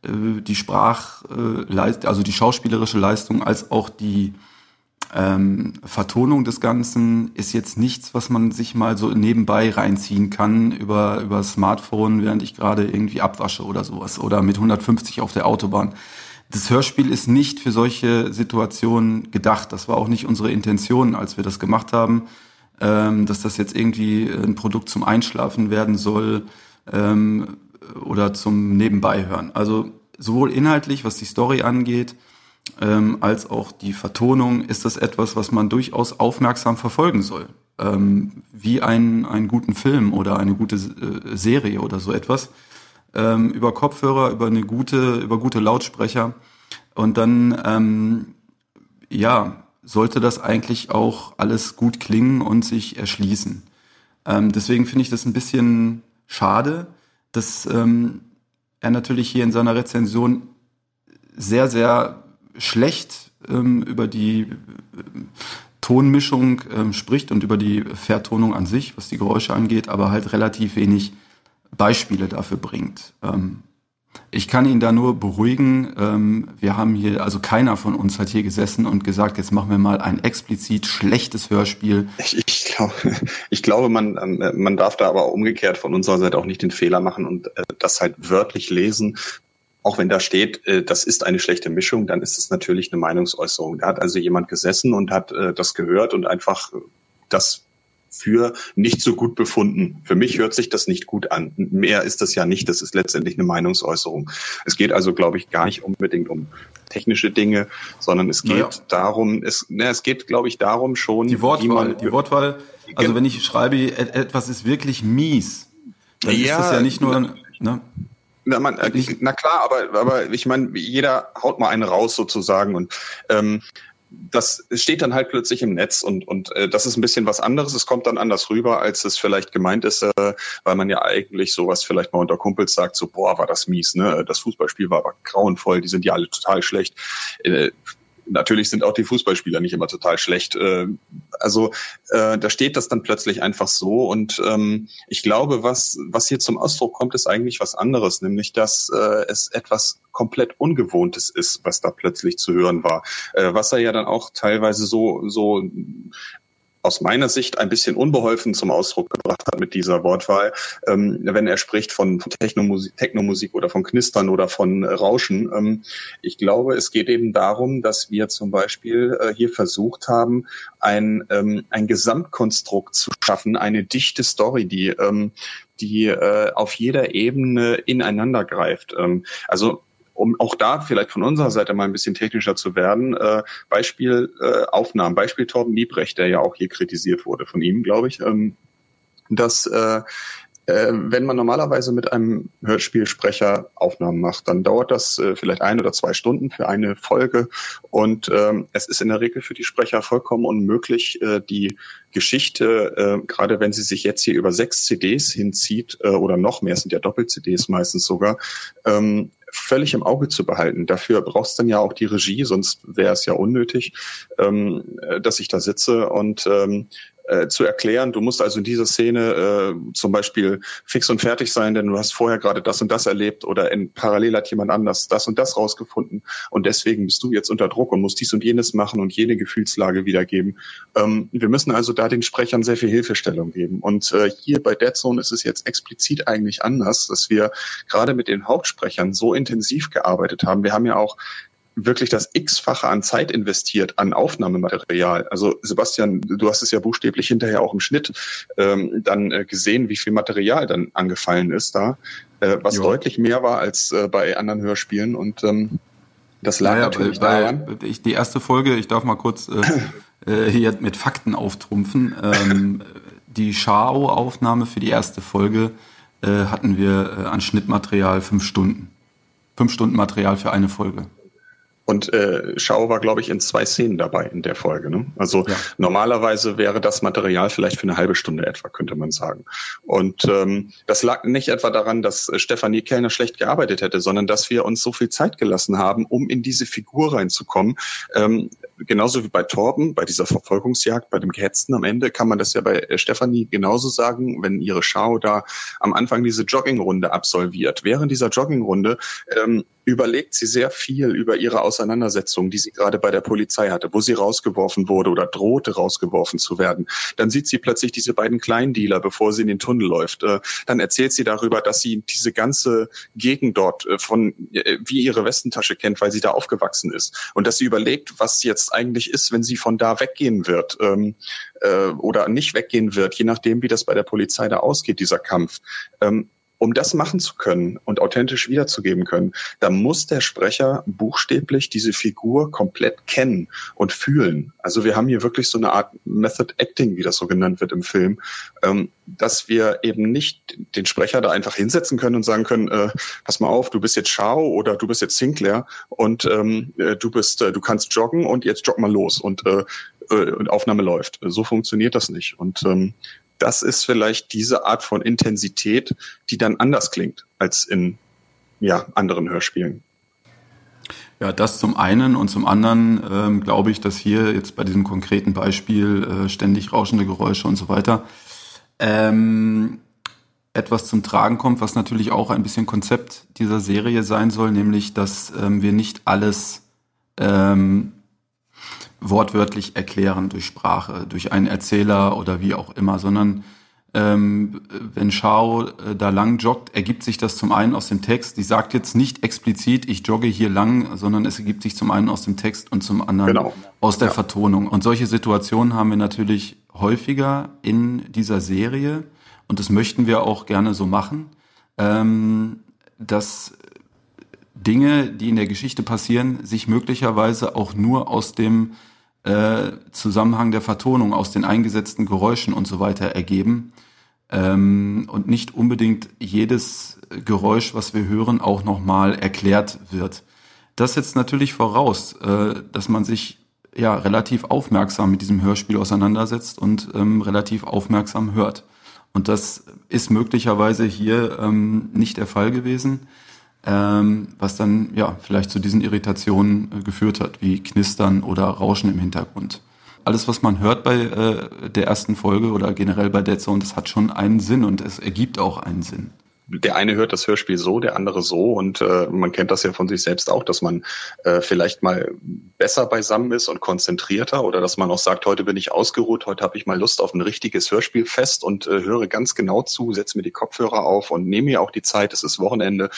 äh, die Sprach, äh, also die schauspielerische Leistung als auch die ähm, Vertonung des Ganzen ist jetzt nichts, was man sich mal so nebenbei reinziehen kann über, über Smartphone, während ich gerade irgendwie abwasche oder sowas oder mit 150 auf der Autobahn. Das Hörspiel ist nicht für solche Situationen gedacht. Das war auch nicht unsere Intention, als wir das gemacht haben, ähm, dass das jetzt irgendwie ein Produkt zum Einschlafen werden soll. Ähm, oder zum Nebenbeihören. Also sowohl inhaltlich, was die Story angeht, ähm, als auch die Vertonung ist das etwas, was man durchaus aufmerksam verfolgen soll. Ähm, wie einen, einen guten Film oder eine gute äh, Serie oder so etwas. Ähm, über Kopfhörer, über eine gute, über gute Lautsprecher. Und dann, ähm, ja, sollte das eigentlich auch alles gut klingen und sich erschließen. Ähm, deswegen finde ich das ein bisschen schade, dass ähm, er natürlich hier in seiner Rezension sehr, sehr schlecht ähm, über die äh, Tonmischung ähm, spricht und über die Vertonung an sich, was die Geräusche angeht, aber halt relativ wenig Beispiele dafür bringt. Ähm, ich kann ihn da nur beruhigen. Ähm, wir haben hier, also keiner von uns hat hier gesessen und gesagt, jetzt machen wir mal ein explizit schlechtes Hörspiel. Ich, ich, glaub, ich glaube, man, ähm, man darf da aber umgekehrt von unserer Seite auch nicht den Fehler machen und äh, das halt wörtlich lesen. Auch wenn da steht, äh, das ist eine schlechte Mischung, dann ist es natürlich eine Meinungsäußerung. Da hat also jemand gesessen und hat äh, das gehört und einfach das für nicht so gut befunden. Für mich hört sich das nicht gut an. Mehr ist das ja nicht. Das ist letztendlich eine Meinungsäußerung. Es geht also, glaube ich, gar nicht unbedingt um technische Dinge, sondern es geht ja. darum, es, ne, es geht, glaube ich, darum schon. Die Wortwahl, die Wortwahl. Also wenn ich schreibe, etwas ist wirklich mies, dann ja, ist das ja nicht nur, ne? Na, man, na klar, aber, aber ich meine, jeder haut mal eine raus sozusagen und ähm, das steht dann halt plötzlich im Netz und, und äh, das ist ein bisschen was anderes. Es kommt dann anders rüber, als es vielleicht gemeint ist, äh, weil man ja eigentlich sowas vielleicht mal unter Kumpels sagt, so, boah, war das mies, ne? Das Fußballspiel war aber grauenvoll, die sind ja alle total schlecht. Äh, natürlich sind auch die Fußballspieler nicht immer total schlecht. Äh, also äh, da steht das dann plötzlich einfach so. Und ähm, ich glaube, was, was hier zum Ausdruck kommt, ist eigentlich was anderes, nämlich dass äh, es etwas komplett Ungewohntes ist, was da plötzlich zu hören war. was er ja dann auch teilweise so, so aus meiner Sicht ein bisschen unbeholfen zum Ausdruck gebracht hat mit dieser Wortwahl, ähm, wenn er spricht von, Technomusik, Technomusik oder von Knistern oder von Rauschen. Ähm, ich glaube, es geht eben darum, dass wir zum Beispiel äh, hier versucht haben, ein, ähm, ein Gesamtkonstrukt zu schaffen, eine dichte Story, die, ähm, die äh, auf jeder Ebene ineinander greift. Ähm, also um auch da vielleicht von unserer Seite mal ein bisschen technischer zu werden, äh, Beispiel äh, Aufnahmen, Beispiel Torben Liebrecht, der ja auch hier kritisiert wurde von ihm, glaube ich, ähm, dass äh, äh, wenn man normalerweise mit einem Hörspielsprecher Aufnahmen macht, dann dauert das äh, vielleicht ein oder zwei Stunden für eine Folge. Und ähm, es ist in der Regel für die Sprecher vollkommen unmöglich, äh, die Geschichte, äh, gerade wenn sie sich jetzt hier über sechs CDs hinzieht äh, oder noch mehr, sind ja Doppel-CDs meistens sogar, ähm, völlig im Auge zu behalten. Dafür brauchst du dann ja auch die Regie, sonst wäre es ja unnötig, ähm, äh, dass ich da sitze und ähm, äh, zu erklären. Du musst also in dieser Szene äh, zum Beispiel fix und fertig sein, denn du hast vorher gerade das und das erlebt oder in parallel hat jemand anders das und das rausgefunden und deswegen bist du jetzt unter Druck und musst dies und jenes machen und jene Gefühlslage wiedergeben. Ähm, wir müssen also da den Sprechern sehr viel Hilfestellung geben. Und äh, hier bei Dead Zone ist es jetzt explizit eigentlich anders, dass wir gerade mit den Hauptsprechern so intensiv gearbeitet haben. Wir haben ja auch wirklich das X-fache an Zeit investiert an Aufnahmematerial. Also Sebastian, du hast es ja buchstäblich hinterher auch im Schnitt ähm, dann äh, gesehen, wie viel Material dann angefallen ist da, äh, was jo. deutlich mehr war als äh, bei anderen Hörspielen und ähm, das lag naja, natürlich bei, daran. Ich, die erste Folge, ich darf mal kurz äh, äh, hier mit Fakten auftrumpfen. Ähm, die Schao-Aufnahme für die erste Folge äh, hatten wir äh, an Schnittmaterial fünf Stunden. Fünf Stunden Material für eine Folge. Und äh, Schau war, glaube ich, in zwei Szenen dabei in der Folge. Ne? Also ja. normalerweise wäre das Material vielleicht für eine halbe Stunde etwa, könnte man sagen. Und ähm, das lag nicht etwa daran, dass äh, Stefanie Kellner schlecht gearbeitet hätte, sondern dass wir uns so viel Zeit gelassen haben, um in diese Figur reinzukommen. Ähm, genauso wie bei Torben, bei dieser Verfolgungsjagd, bei dem Gehetzten am Ende, kann man das ja bei äh, Stefanie genauso sagen, wenn ihre Schau da am Anfang diese Joggingrunde absolviert. Während dieser Joggingrunde ähm, überlegt sie sehr viel über ihre Auseinandersetzung, die sie gerade bei der Polizei hatte, wo sie rausgeworfen wurde oder drohte rausgeworfen zu werden. Dann sieht sie plötzlich diese beiden Kleindealer, bevor sie in den Tunnel läuft. Äh, dann erzählt sie darüber, dass sie diese ganze Gegend dort äh, von äh, wie ihre Westentasche kennt, weil sie da aufgewachsen ist und dass sie überlegt, was jetzt eigentlich ist, wenn sie von da weggehen wird ähm, oder nicht weggehen wird, je nachdem, wie das bei der Polizei da ausgeht, dieser Kampf. Ähm, um das machen zu können und authentisch wiederzugeben können, da muss der Sprecher buchstäblich diese Figur komplett kennen und fühlen. Also wir haben hier wirklich so eine Art Method Acting, wie das so genannt wird im Film, ähm, dass wir eben nicht den Sprecher da einfach hinsetzen können und sagen können, äh, pass mal auf, du bist jetzt Shao oder du bist jetzt Sinclair und ähm, äh, du bist, äh, du kannst joggen und jetzt jogg mal los und, äh, äh, und Aufnahme läuft. So funktioniert das nicht. Und ähm, das ist vielleicht diese Art von Intensität, die dann anders klingt als in ja, anderen Hörspielen. Ja, das zum einen und zum anderen ähm, glaube ich, dass hier jetzt bei diesem konkreten Beispiel äh, ständig rauschende Geräusche und so weiter ähm, etwas zum Tragen kommt, was natürlich auch ein bisschen Konzept dieser Serie sein soll, nämlich dass ähm, wir nicht alles ähm, wortwörtlich erklären durch Sprache, durch einen Erzähler oder wie auch immer, sondern ähm, wenn Shao äh, da lang joggt, ergibt sich das zum einen aus dem Text. Die sagt jetzt nicht explizit, ich jogge hier lang, sondern es ergibt sich zum einen aus dem Text und zum anderen genau. aus der ja. Vertonung. Und solche Situationen haben wir natürlich häufiger in dieser Serie und das möchten wir auch gerne so machen, ähm, dass Dinge, die in der Geschichte passieren, sich möglicherweise auch nur aus dem äh, Zusammenhang der Vertonung, aus den eingesetzten Geräuschen und so weiter ergeben ähm, und nicht unbedingt jedes Geräusch, was wir hören, auch nochmal erklärt wird. Das setzt natürlich voraus, äh, dass man sich ja relativ aufmerksam mit diesem Hörspiel auseinandersetzt und ähm, relativ aufmerksam hört. Und das ist möglicherweise hier ähm, nicht der Fall gewesen ähm, was dann ja vielleicht zu diesen Irritationen äh, geführt hat, wie Knistern oder Rauschen im Hintergrund. Alles, was man hört bei äh, der ersten Folge oder generell bei Dead Zone, das hat schon einen Sinn und es ergibt auch einen Sinn der eine hört das Hörspiel so, der andere so. Und äh, man kennt das ja von sich selbst auch, dass man äh, vielleicht mal besser beisammen ist und konzentrierter oder dass man auch sagt, heute bin ich ausgeruht, heute habe ich mal Lust auf ein richtiges Hörspielfest und äh, höre ganz genau zu, setze mir die Kopfhörer auf und nehme mir auch die Zeit, es ist Wochenende.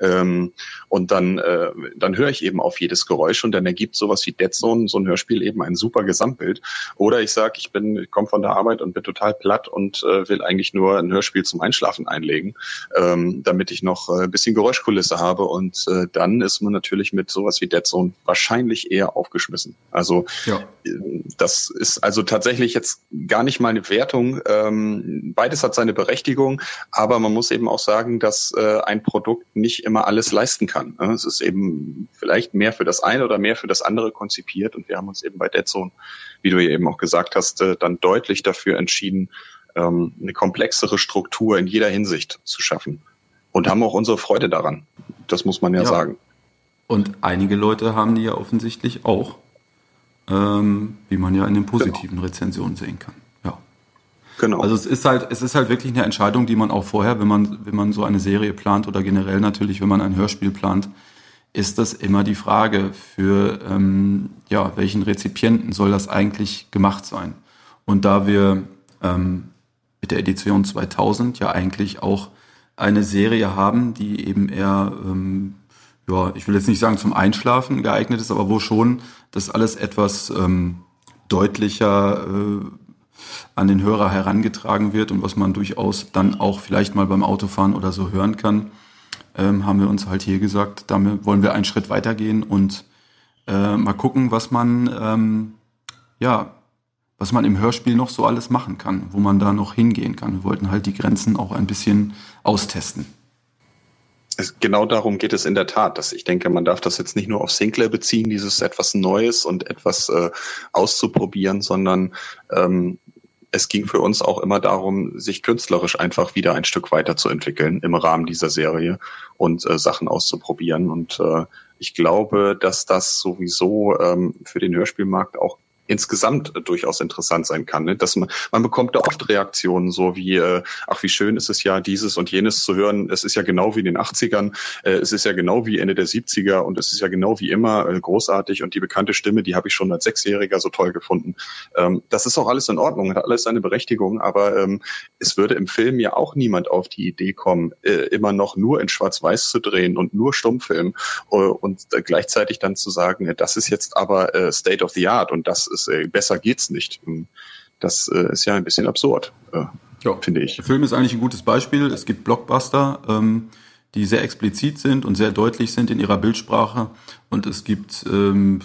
Ähm, und dann, äh, dann höre ich eben auf jedes Geräusch und dann ergibt sowas wie Dead Zone, so ein Hörspiel eben ein super Gesamtbild. Oder ich sage, ich bin, ich komme von der Arbeit und bin total platt und äh, will eigentlich nur ein Hörspiel zum Einschlafen einlegen ähm, damit ich noch äh, ein bisschen Geräuschkulisse habe. Und äh, dann ist man natürlich mit sowas wie Dead Zone wahrscheinlich eher aufgeschmissen. Also ja. das ist also tatsächlich jetzt gar nicht mal eine Wertung. Ähm, beides hat seine Berechtigung, aber man muss eben auch sagen, dass äh, ein Produkt nicht immer alles leisten kann. Es ist eben vielleicht mehr für das eine oder mehr für das andere konzipiert und wir haben uns eben bei Dead Zone, wie du ja eben auch gesagt hast, äh, dann deutlich dafür entschieden, ähm, eine komplexere Struktur in jeder Hinsicht zu schaffen. Und haben auch unsere Freude daran. Das muss man ja, ja. sagen. Und einige Leute haben die ja offensichtlich auch, ähm, wie man ja in den positiven genau. Rezensionen sehen kann. Ja. Genau. Also es ist halt, es ist halt wirklich eine Entscheidung, die man auch vorher, wenn man, wenn man so eine Serie plant oder generell natürlich, wenn man ein Hörspiel plant, ist das immer die Frage für, ähm, ja, welchen Rezipienten soll das eigentlich gemacht sein? Und da wir ähm, mit der Edition 2000 ja eigentlich auch eine Serie haben, die eben eher, ähm, ja, ich will jetzt nicht sagen zum Einschlafen geeignet ist, aber wo schon das alles etwas ähm, deutlicher äh, an den Hörer herangetragen wird und was man durchaus dann auch vielleicht mal beim Autofahren oder so hören kann, ähm, haben wir uns halt hier gesagt, damit wollen wir einen Schritt weitergehen und äh, mal gucken, was man ähm, ja was man im Hörspiel noch so alles machen kann, wo man da noch hingehen kann. Wir wollten halt die Grenzen auch ein bisschen austesten. Es, genau darum geht es in der Tat. Dass ich denke, man darf das jetzt nicht nur auf Sinclair beziehen, dieses etwas Neues und etwas äh, auszuprobieren, sondern ähm, es ging für uns auch immer darum, sich künstlerisch einfach wieder ein Stück weiterzuentwickeln im Rahmen dieser Serie und äh, Sachen auszuprobieren. Und äh, ich glaube, dass das sowieso ähm, für den Hörspielmarkt auch insgesamt durchaus interessant sein kann. Ne? Dass man, man bekommt da oft Reaktionen so wie, äh, ach wie schön ist es ja, dieses und jenes zu hören. Es ist ja genau wie in den 80ern, äh, es ist ja genau wie Ende der 70er und es ist ja genau wie immer äh, großartig und die bekannte Stimme, die habe ich schon als Sechsjähriger so toll gefunden. Ähm, das ist auch alles in Ordnung, hat alles seine Berechtigung, aber ähm, es würde im Film ja auch niemand auf die Idee kommen, äh, immer noch nur in Schwarz-Weiß zu drehen und nur Stummfilm äh, und äh, gleichzeitig dann zu sagen, äh, das ist jetzt aber äh, State of the Art und das ist ist, äh, besser geht's nicht. Das äh, ist ja ein bisschen absurd. Äh, ja. finde ich. Der Film ist eigentlich ein gutes Beispiel. Es gibt Blockbuster, ähm, die sehr explizit sind und sehr deutlich sind in ihrer Bildsprache. Und es gibt ähm,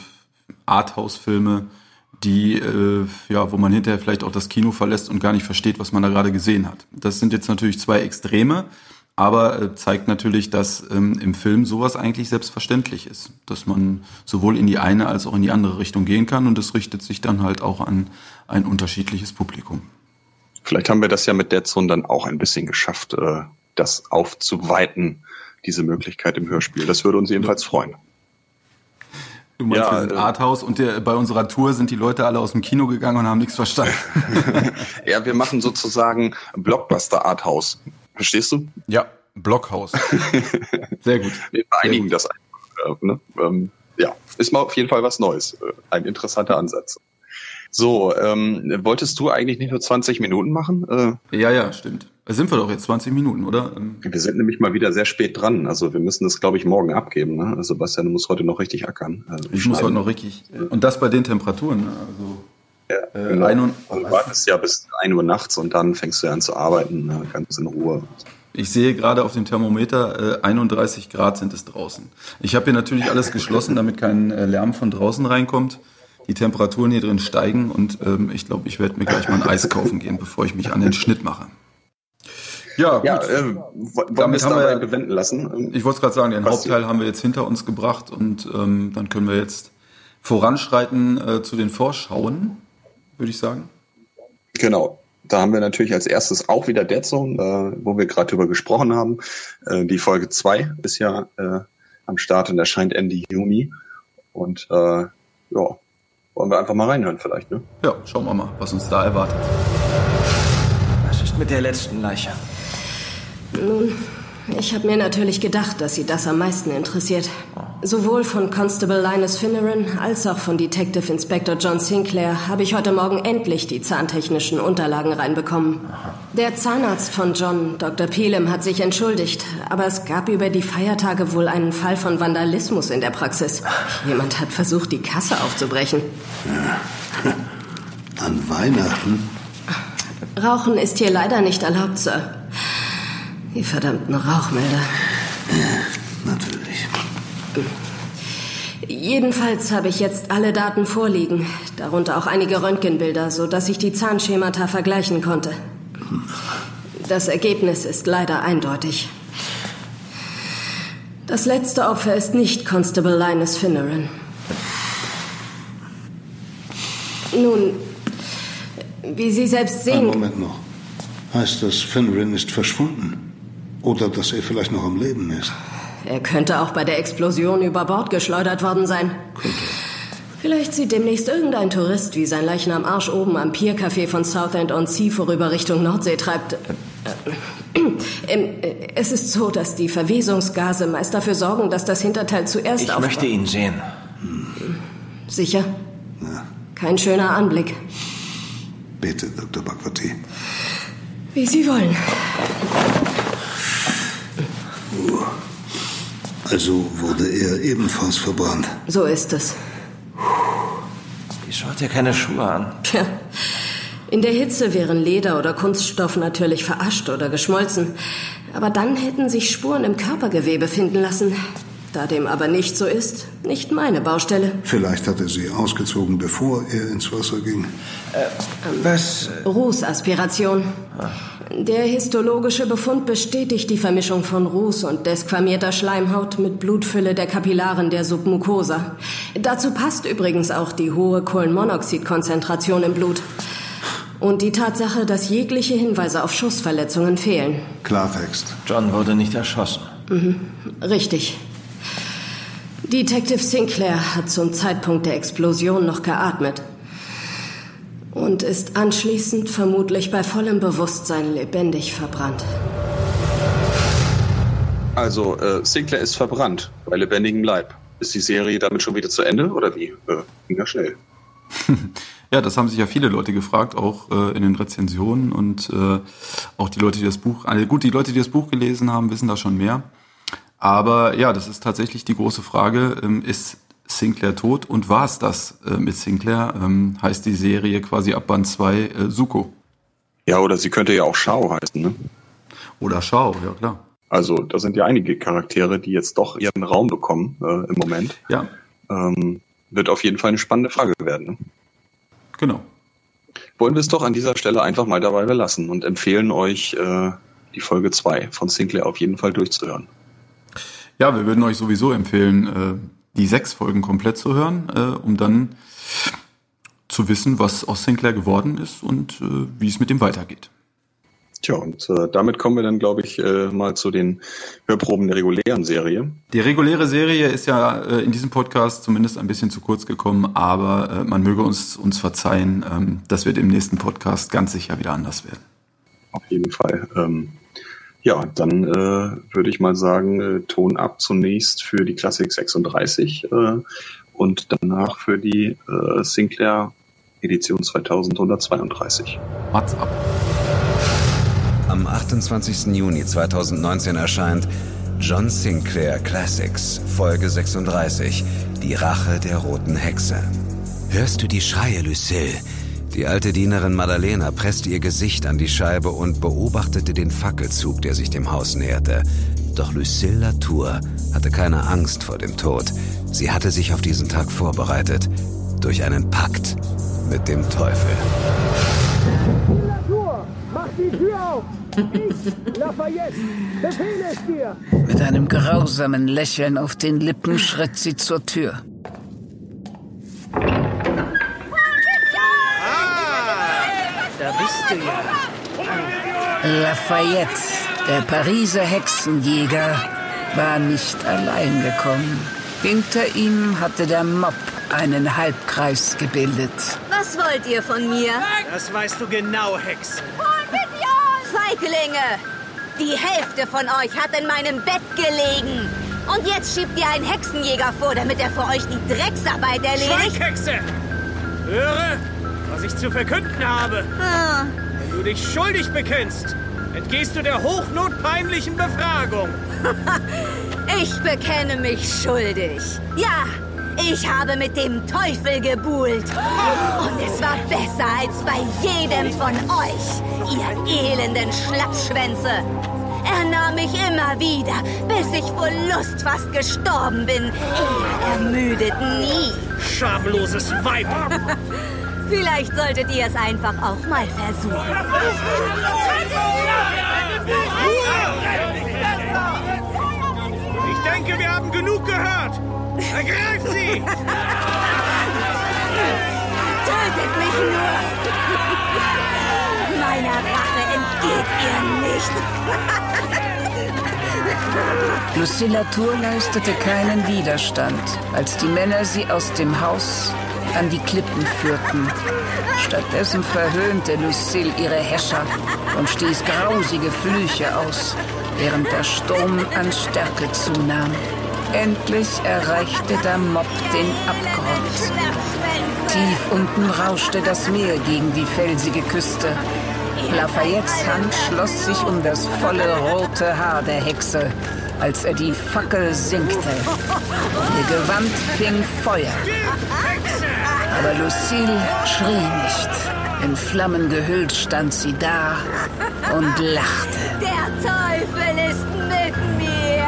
Arthouse-Filme, die, äh, ja, wo man hinterher vielleicht auch das Kino verlässt und gar nicht versteht, was man da gerade gesehen hat. Das sind jetzt natürlich zwei Extreme, aber äh, zeigt natürlich, dass ähm, im Film sowas eigentlich selbstverständlich ist, dass man sowohl in die eine als auch in die andere Richtung gehen kann und es richtet sich dann halt auch an ein unterschiedliches Publikum. Vielleicht haben wir das ja mit Dead Zone dann auch ein bisschen geschafft, äh, das aufzuweiten, diese Möglichkeit im Hörspiel. Das würde uns jedenfalls freuen. Du meinst, ja, wir sind äh, Arthouse und der, bei unserer Tour sind die Leute alle aus dem Kino gegangen und haben nichts verstanden. ja, wir machen sozusagen Blockbuster Arthouse. Verstehst du? Ja, Blockhaus. Sehr gut. Wir vereinigen das einfach. Ne? ähm, ja, ist mal auf jeden Fall was Neues. Äh, ein interessanter Ansatz. So, ähm, wolltest du eigentlich nicht nur 20 Minuten machen? Äh, ja, ja, stimmt. Sind wir doch jetzt 20 Minuten, oder? Ähm, wir sind nämlich mal wieder sehr spät dran. Also wir müssen das, glaube ich, morgen abgeben. Ne? Also Sebastian muss heute noch richtig ackern. Also ich muss heute noch richtig. Und das bei den Temperaturen. Ne? Also, ja, äh, genau. ein und, also du wartest ja bis 1 Uhr nachts und dann fängst du an zu arbeiten, ne? ganz in Ruhe. Ich sehe gerade auf dem Thermometer, äh, 31 Grad sind es draußen. Ich habe hier natürlich alles geschlossen, damit kein äh, Lärm von draußen reinkommt die Temperaturen hier drin steigen und ähm, ich glaube, ich werde mir gleich mal ein Eis kaufen gehen, bevor ich mich an den Schnitt mache. Ja, ja äh, damit haben wir bewenden lassen. Ich wollte es gerade sagen, den Was Hauptteil haben wir jetzt hinter uns gebracht und ähm, dann können wir jetzt voranschreiten äh, zu den Vorschauen, würde ich sagen. Genau. Da haben wir natürlich als erstes auch wieder Dead Zone, äh, wo wir gerade drüber gesprochen haben. Äh, die Folge 2 ist ja äh, am Start und erscheint Ende Juni. Und äh, ja, wollen wir einfach mal reinhören vielleicht, ne? Ja, schauen wir mal, was uns da erwartet. Was ist mit der letzten Leiche? Nun, ich habe mir natürlich gedacht, dass Sie das am meisten interessiert. Sowohl von Constable Linus Finneran als auch von Detective Inspector John Sinclair habe ich heute Morgen endlich die zahntechnischen Unterlagen reinbekommen. Der Zahnarzt von John, Dr. Pelem, hat sich entschuldigt, aber es gab über die Feiertage wohl einen Fall von Vandalismus in der Praxis. Jemand hat versucht, die Kasse aufzubrechen. Ja. An Weihnachten? Rauchen ist hier leider nicht erlaubt, Sir. Die verdammten Rauchmelder. Ja, natürlich. Jedenfalls habe ich jetzt alle Daten vorliegen, darunter auch einige Röntgenbilder, sodass ich die Zahnschemata vergleichen konnte. Das Ergebnis ist leider eindeutig. Das letzte Opfer ist nicht Constable Linus Finneran. Nun, wie Sie selbst sehen. Einen Moment noch. Heißt das, Finneran ist verschwunden? Oder dass er vielleicht noch am Leben ist. Er könnte auch bei der Explosion über Bord geschleudert worden sein. Könnte. Vielleicht sieht demnächst irgendein Tourist, wie sein Leichnam Arsch oben am Piercafé von Southend-on-Sea vorüber Richtung Nordsee treibt. Äh, äh, äh, es ist so, dass die Verwesungsgase meist dafür sorgen, dass das Hinterteil zuerst Ich möchte ihn sehen. Sicher? Ja. Kein schöner Anblick. Bitte, Dr. Bakwati. Wie Sie wollen. Also wurde er ebenfalls verbrannt. So ist es. Wieso hat er keine Schuhe an? Tja. In der Hitze wären Leder oder Kunststoff natürlich verascht oder geschmolzen. Aber dann hätten sich Spuren im Körpergewebe finden lassen. Da dem aber nicht so ist, nicht meine Baustelle. Vielleicht hat er sie ausgezogen, bevor er ins Wasser ging. Äh, was? Rußaspiration. Ah. Der histologische Befund bestätigt die Vermischung von Ruß und desquamierter Schleimhaut mit Blutfülle der Kapillaren der Submucosa. Dazu passt übrigens auch die hohe Kohlenmonoxidkonzentration im Blut. Und die Tatsache, dass jegliche Hinweise auf Schussverletzungen fehlen. Klartext. John wurde nicht erschossen. Mhm, richtig. Detective Sinclair hat zum Zeitpunkt der Explosion noch geatmet und ist anschließend vermutlich bei vollem Bewusstsein lebendig verbrannt. Also, äh, Sinclair ist verbrannt bei lebendigem Leib. Ist die Serie damit schon wieder zu Ende oder wie? Äh, ging ja schnell. ja, das haben sich ja viele Leute gefragt, auch äh, in den Rezensionen und äh, auch die Leute, die das Buch, also gut, die Leute, die das Buch gelesen haben, wissen da schon mehr. Aber ja, das ist tatsächlich die große Frage. Ähm, ist Sinclair tot und war es das äh, mit Sinclair? Ähm, heißt die Serie quasi ab Band 2 äh, Suko. Ja, oder sie könnte ja auch Shao heißen, ne? Oder Shao, ja klar. Also da sind ja einige Charaktere, die jetzt doch ihren Raum bekommen äh, im Moment. Ja. Ähm, wird auf jeden Fall eine spannende Frage werden. Ne? Genau. Wollen wir es doch an dieser Stelle einfach mal dabei belassen und empfehlen euch äh, die Folge 2 von Sinclair auf jeden Fall durchzuhören. Ja, wir würden euch sowieso empfehlen, äh, die sechs Folgen komplett zu hören, äh, um dann zu wissen, was aus Sinclair geworden ist und äh, wie es mit dem weitergeht. Tja, und äh, damit kommen wir dann, glaube ich, äh, mal zu den Hörproben der regulären Serie. Die reguläre Serie ist ja äh, in diesem Podcast zumindest ein bisschen zu kurz gekommen, aber man möge uns, uns verzeihen, ähm, das wird im nächsten Podcast ganz sicher wieder anders werden. Auf jeden Fall. Ähm, ja, dann äh, würde ich mal sagen, äh, Ton ab zunächst für die Classic 36 äh, und danach für die äh, Sinclair Edition 2132. Mats ab. Am 28. Juni 2019 erscheint John Sinclair Classics, Folge 36, Die Rache der roten Hexe. Hörst du die Schreie, Lucille? Die alte Dienerin Madalena presste ihr Gesicht an die Scheibe und beobachtete den Fackelzug, der sich dem Haus näherte. Doch Lucille Latour hatte keine Angst vor dem Tod. Sie hatte sich auf diesen Tag vorbereitet. Durch einen Pakt mit dem Teufel. Mach die Tür auf! Ich, Lafayette, befehle es dir! Mit einem grausamen Lächeln auf den Lippen schritt sie zur Tür. Bist du ja. Lafayette, der Pariser Hexenjäger, war nicht allein gekommen. Hinter ihm hatte der Mob einen Halbkreis gebildet. Was wollt ihr von mir? Das weißt du genau, Hexe. Feiglinge! Die Hälfte von euch hat in meinem Bett gelegen. Und jetzt schiebt ihr einen Hexenjäger vor, damit er für euch die Drecksarbeit erledigt. Schweig, Hexe! Höre, was ich zu verkünden habe. Ah, Wenn du dich schuldig bekennst, entgehst du der hochnotpeinlichen Befragung. ich bekenne mich schuldig. Ja, ich habe mit dem Teufel gebuhlt. Und es war besser als bei jedem von euch, ihr elenden Schlappschwänze. Er nahm mich immer wieder, bis ich vor Lust fast gestorben bin. Er ermüdet nie. Schamloses Weib! Vielleicht solltet ihr es einfach auch mal versuchen. Ich denke, wir haben genug gehört. Ergreift sie! Tötet mich nur! Meiner Rache entgeht ihr nicht. Lucilla Tour leistete keinen Widerstand, als die Männer sie aus dem Haus an die Klippen führten. Stattdessen verhöhnte Lucille ihre Häscher und stieß grausige Flüche aus, während der Sturm an Stärke zunahm. Endlich erreichte der Mob den Abgrund. Tief unten rauschte das Meer gegen die felsige Küste. Lafayettes Hand schloss sich um das volle rote Haar der Hexe, als er die Fackel sinkte. Ihr Gewand fing Feuer. Aber Lucille schrie nicht. In Flammen gehüllt stand sie da und lachte. Der Teufel ist mit mir.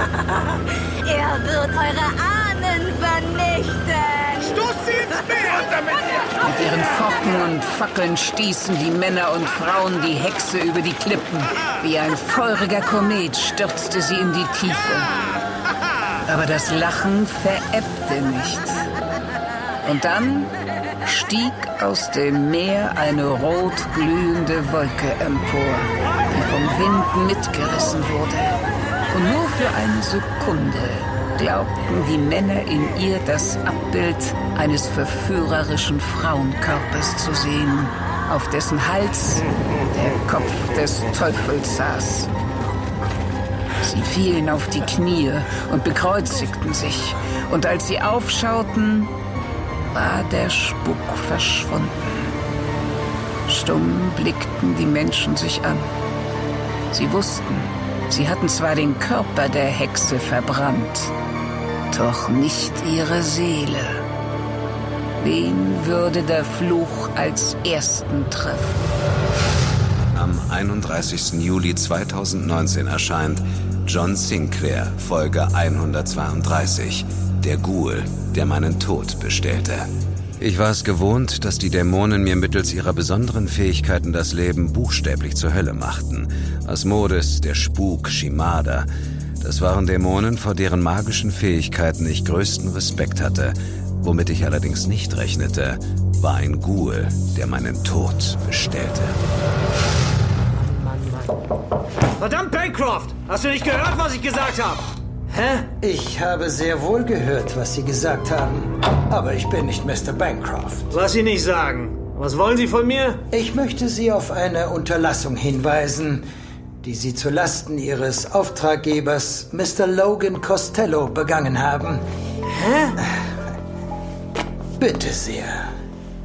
Er wird eure Ahnen vernichten. Stoß sie ins Meer damit! Mit ihren Pfoten und Fackeln stießen die Männer und Frauen die Hexe über die Klippen. Wie ein feuriger Komet stürzte sie in die Tiefe. Aber das Lachen verebbte nicht. Und dann stieg aus dem Meer eine rot glühende Wolke empor, die vom Wind mitgerissen wurde. Und nur für eine Sekunde glaubten die Männer in ihr das Abbild eines verführerischen Frauenkörpers zu sehen, auf dessen Hals der Kopf des Teufels saß. Sie fielen auf die Knie und bekreuzigten sich, und als sie aufschauten, war der Spuk verschwunden. Stumm blickten die Menschen sich an. Sie wussten, sie hatten zwar den Körper der Hexe verbrannt, doch nicht ihre Seele. Wen würde der Fluch als ersten treffen? Am 31. Juli 2019 erscheint John Sinclair, Folge 132. Der Ghoul, der meinen Tod bestellte. Ich war es gewohnt, dass die Dämonen mir mittels ihrer besonderen Fähigkeiten das Leben buchstäblich zur Hölle machten. Asmodes, der Spuk, Shimada. Das waren Dämonen, vor deren magischen Fähigkeiten ich größten Respekt hatte. Womit ich allerdings nicht rechnete, war ein Ghoul, der meinen Tod bestellte. Verdammt, Bancroft! Hast du nicht gehört, was ich gesagt habe? Hä? Ich habe sehr wohl gehört, was Sie gesagt haben. Aber ich bin nicht Mr. Bancroft. Was Sie nicht sagen. Was wollen Sie von mir? Ich möchte Sie auf eine Unterlassung hinweisen, die Sie zu Lasten Ihres Auftraggebers Mr. Logan Costello begangen haben. Hä? Bitte sehr.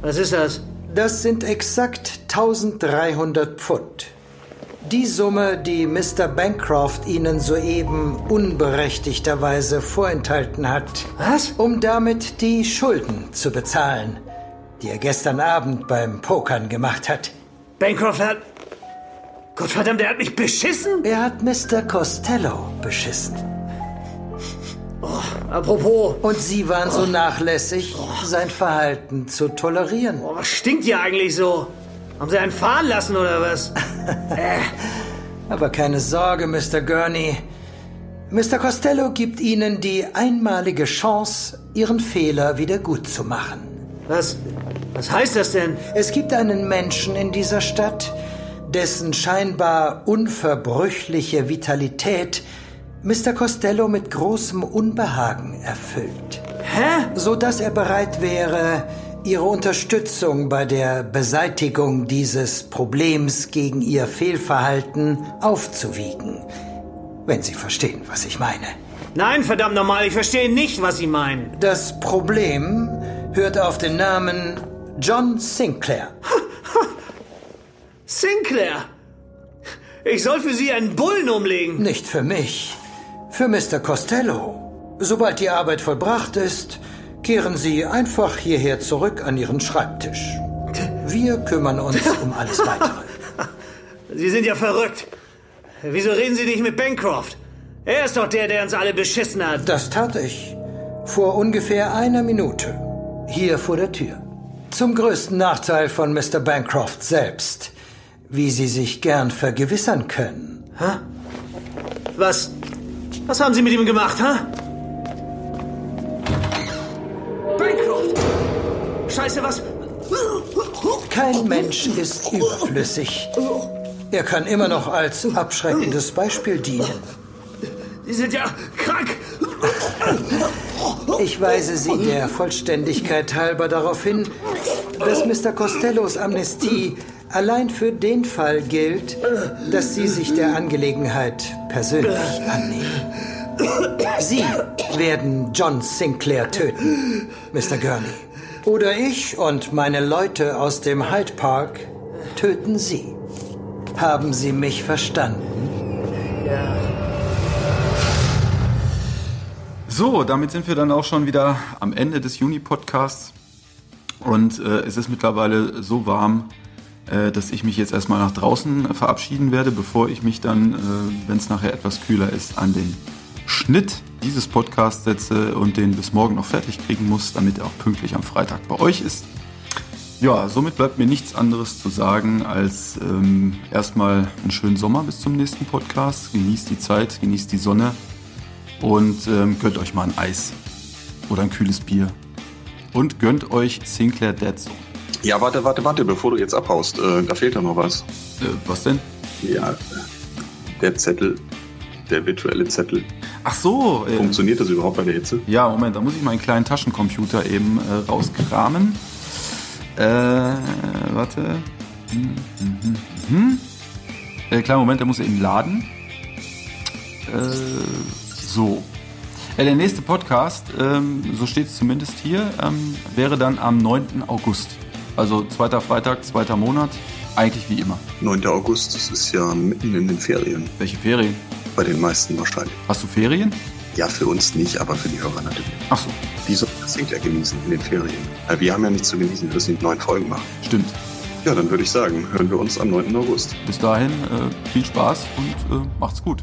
Was ist das? Das sind exakt 1300 Pfund. Die Summe, die Mr. Bancroft Ihnen soeben unberechtigterweise vorenthalten hat. Was? Um damit die Schulden zu bezahlen, die er gestern Abend beim Pokern gemacht hat. Bancroft hat. Gottverdammt, er hat mich beschissen? Er hat Mr. Costello beschissen. Oh, apropos. Und Sie waren so nachlässig, sein Verhalten zu tolerieren. Oh, was stinkt hier eigentlich so? Haben Sie einen fahren lassen oder was? äh. Aber keine Sorge, Mr. Gurney. Mr. Costello gibt Ihnen die einmalige Chance, Ihren Fehler wieder gut zu machen. Was, was heißt das denn? Es gibt einen Menschen in dieser Stadt, dessen scheinbar unverbrüchliche Vitalität Mr. Costello mit großem Unbehagen erfüllt. Hä? So dass er bereit wäre, Ihre Unterstützung bei der Beseitigung dieses Problems gegen Ihr Fehlverhalten aufzuwiegen. Wenn Sie verstehen, was ich meine. Nein, verdammt nochmal, ich verstehe nicht, was Sie meinen. Das Problem hört auf den Namen John Sinclair. Sinclair? Ich soll für Sie einen Bullen umlegen. Nicht für mich. Für Mr. Costello. Sobald die Arbeit vollbracht ist, kehren Sie einfach hierher zurück an Ihren Schreibtisch. Wir kümmern uns um alles Weitere. Sie sind ja verrückt. Wieso reden Sie nicht mit Bancroft? Er ist doch der, der uns alle beschissen hat. Das tat ich. Vor ungefähr einer Minute. Hier vor der Tür. Zum größten Nachteil von Mr. Bancroft selbst. Wie Sie sich gern vergewissern können. Hä? Was? Was haben Sie mit ihm gemacht, hä? Scheiße, was? Kein Mensch ist überflüssig. Er kann immer noch als abschreckendes Beispiel dienen. Sie sind ja krank! Ich weise Sie der Vollständigkeit halber darauf hin, dass Mr. Costellos Amnestie allein für den Fall gilt, dass Sie sich der Angelegenheit persönlich annehmen. Sie werden John Sinclair töten, Mr. Gurney. Oder ich und meine Leute aus dem Hyde Park töten Sie. Haben Sie mich verstanden? Ja. So, damit sind wir dann auch schon wieder am Ende des Juni-Podcasts. Und äh, es ist mittlerweile so warm, äh, dass ich mich jetzt erstmal nach draußen verabschieden werde, bevor ich mich dann, äh, wenn es nachher etwas kühler ist, an den Schnitt dieses Podcasts setze und den bis morgen noch fertig kriegen muss, damit er auch pünktlich am Freitag bei euch ist. Ja, somit bleibt mir nichts anderes zu sagen als ähm, erstmal einen schönen Sommer bis zum nächsten Podcast. Genießt die Zeit, genießt die Sonne und ähm, gönnt euch mal ein Eis oder ein kühles Bier. Und gönnt euch Sinclair Dead Zone. Ja, warte, warte, warte, bevor du jetzt abhaust. Äh, da fehlt ja noch was. Äh, was denn? Ja, der Zettel, der virtuelle Zettel. Ach so. Äh, Funktioniert das überhaupt bei der Hitze? Ja, Moment, da muss ich meinen kleinen Taschencomputer eben äh, rauskramen. Äh, warte. Hm, hm, hm, hm. Äh, kleinen Moment, der muss eben laden. Äh, so. Ja, der nächste Podcast, ähm, so steht es zumindest hier, ähm, wäre dann am 9. August. Also zweiter Freitag, zweiter Monat, eigentlich wie immer. 9. August, das ist ja mitten in den Ferien. Welche Ferien? Bei den meisten wahrscheinlich. Hast du Ferien? Ja, für uns nicht, aber für die Hörer natürlich. Ach so. Sollen das ja genießen in den Ferien. Weil wir haben ja nichts zu genießen, wir müssen neun Folgen machen. Stimmt. Ja, dann würde ich sagen, hören wir uns am 9. August. Bis dahin äh, viel Spaß und äh, macht's gut.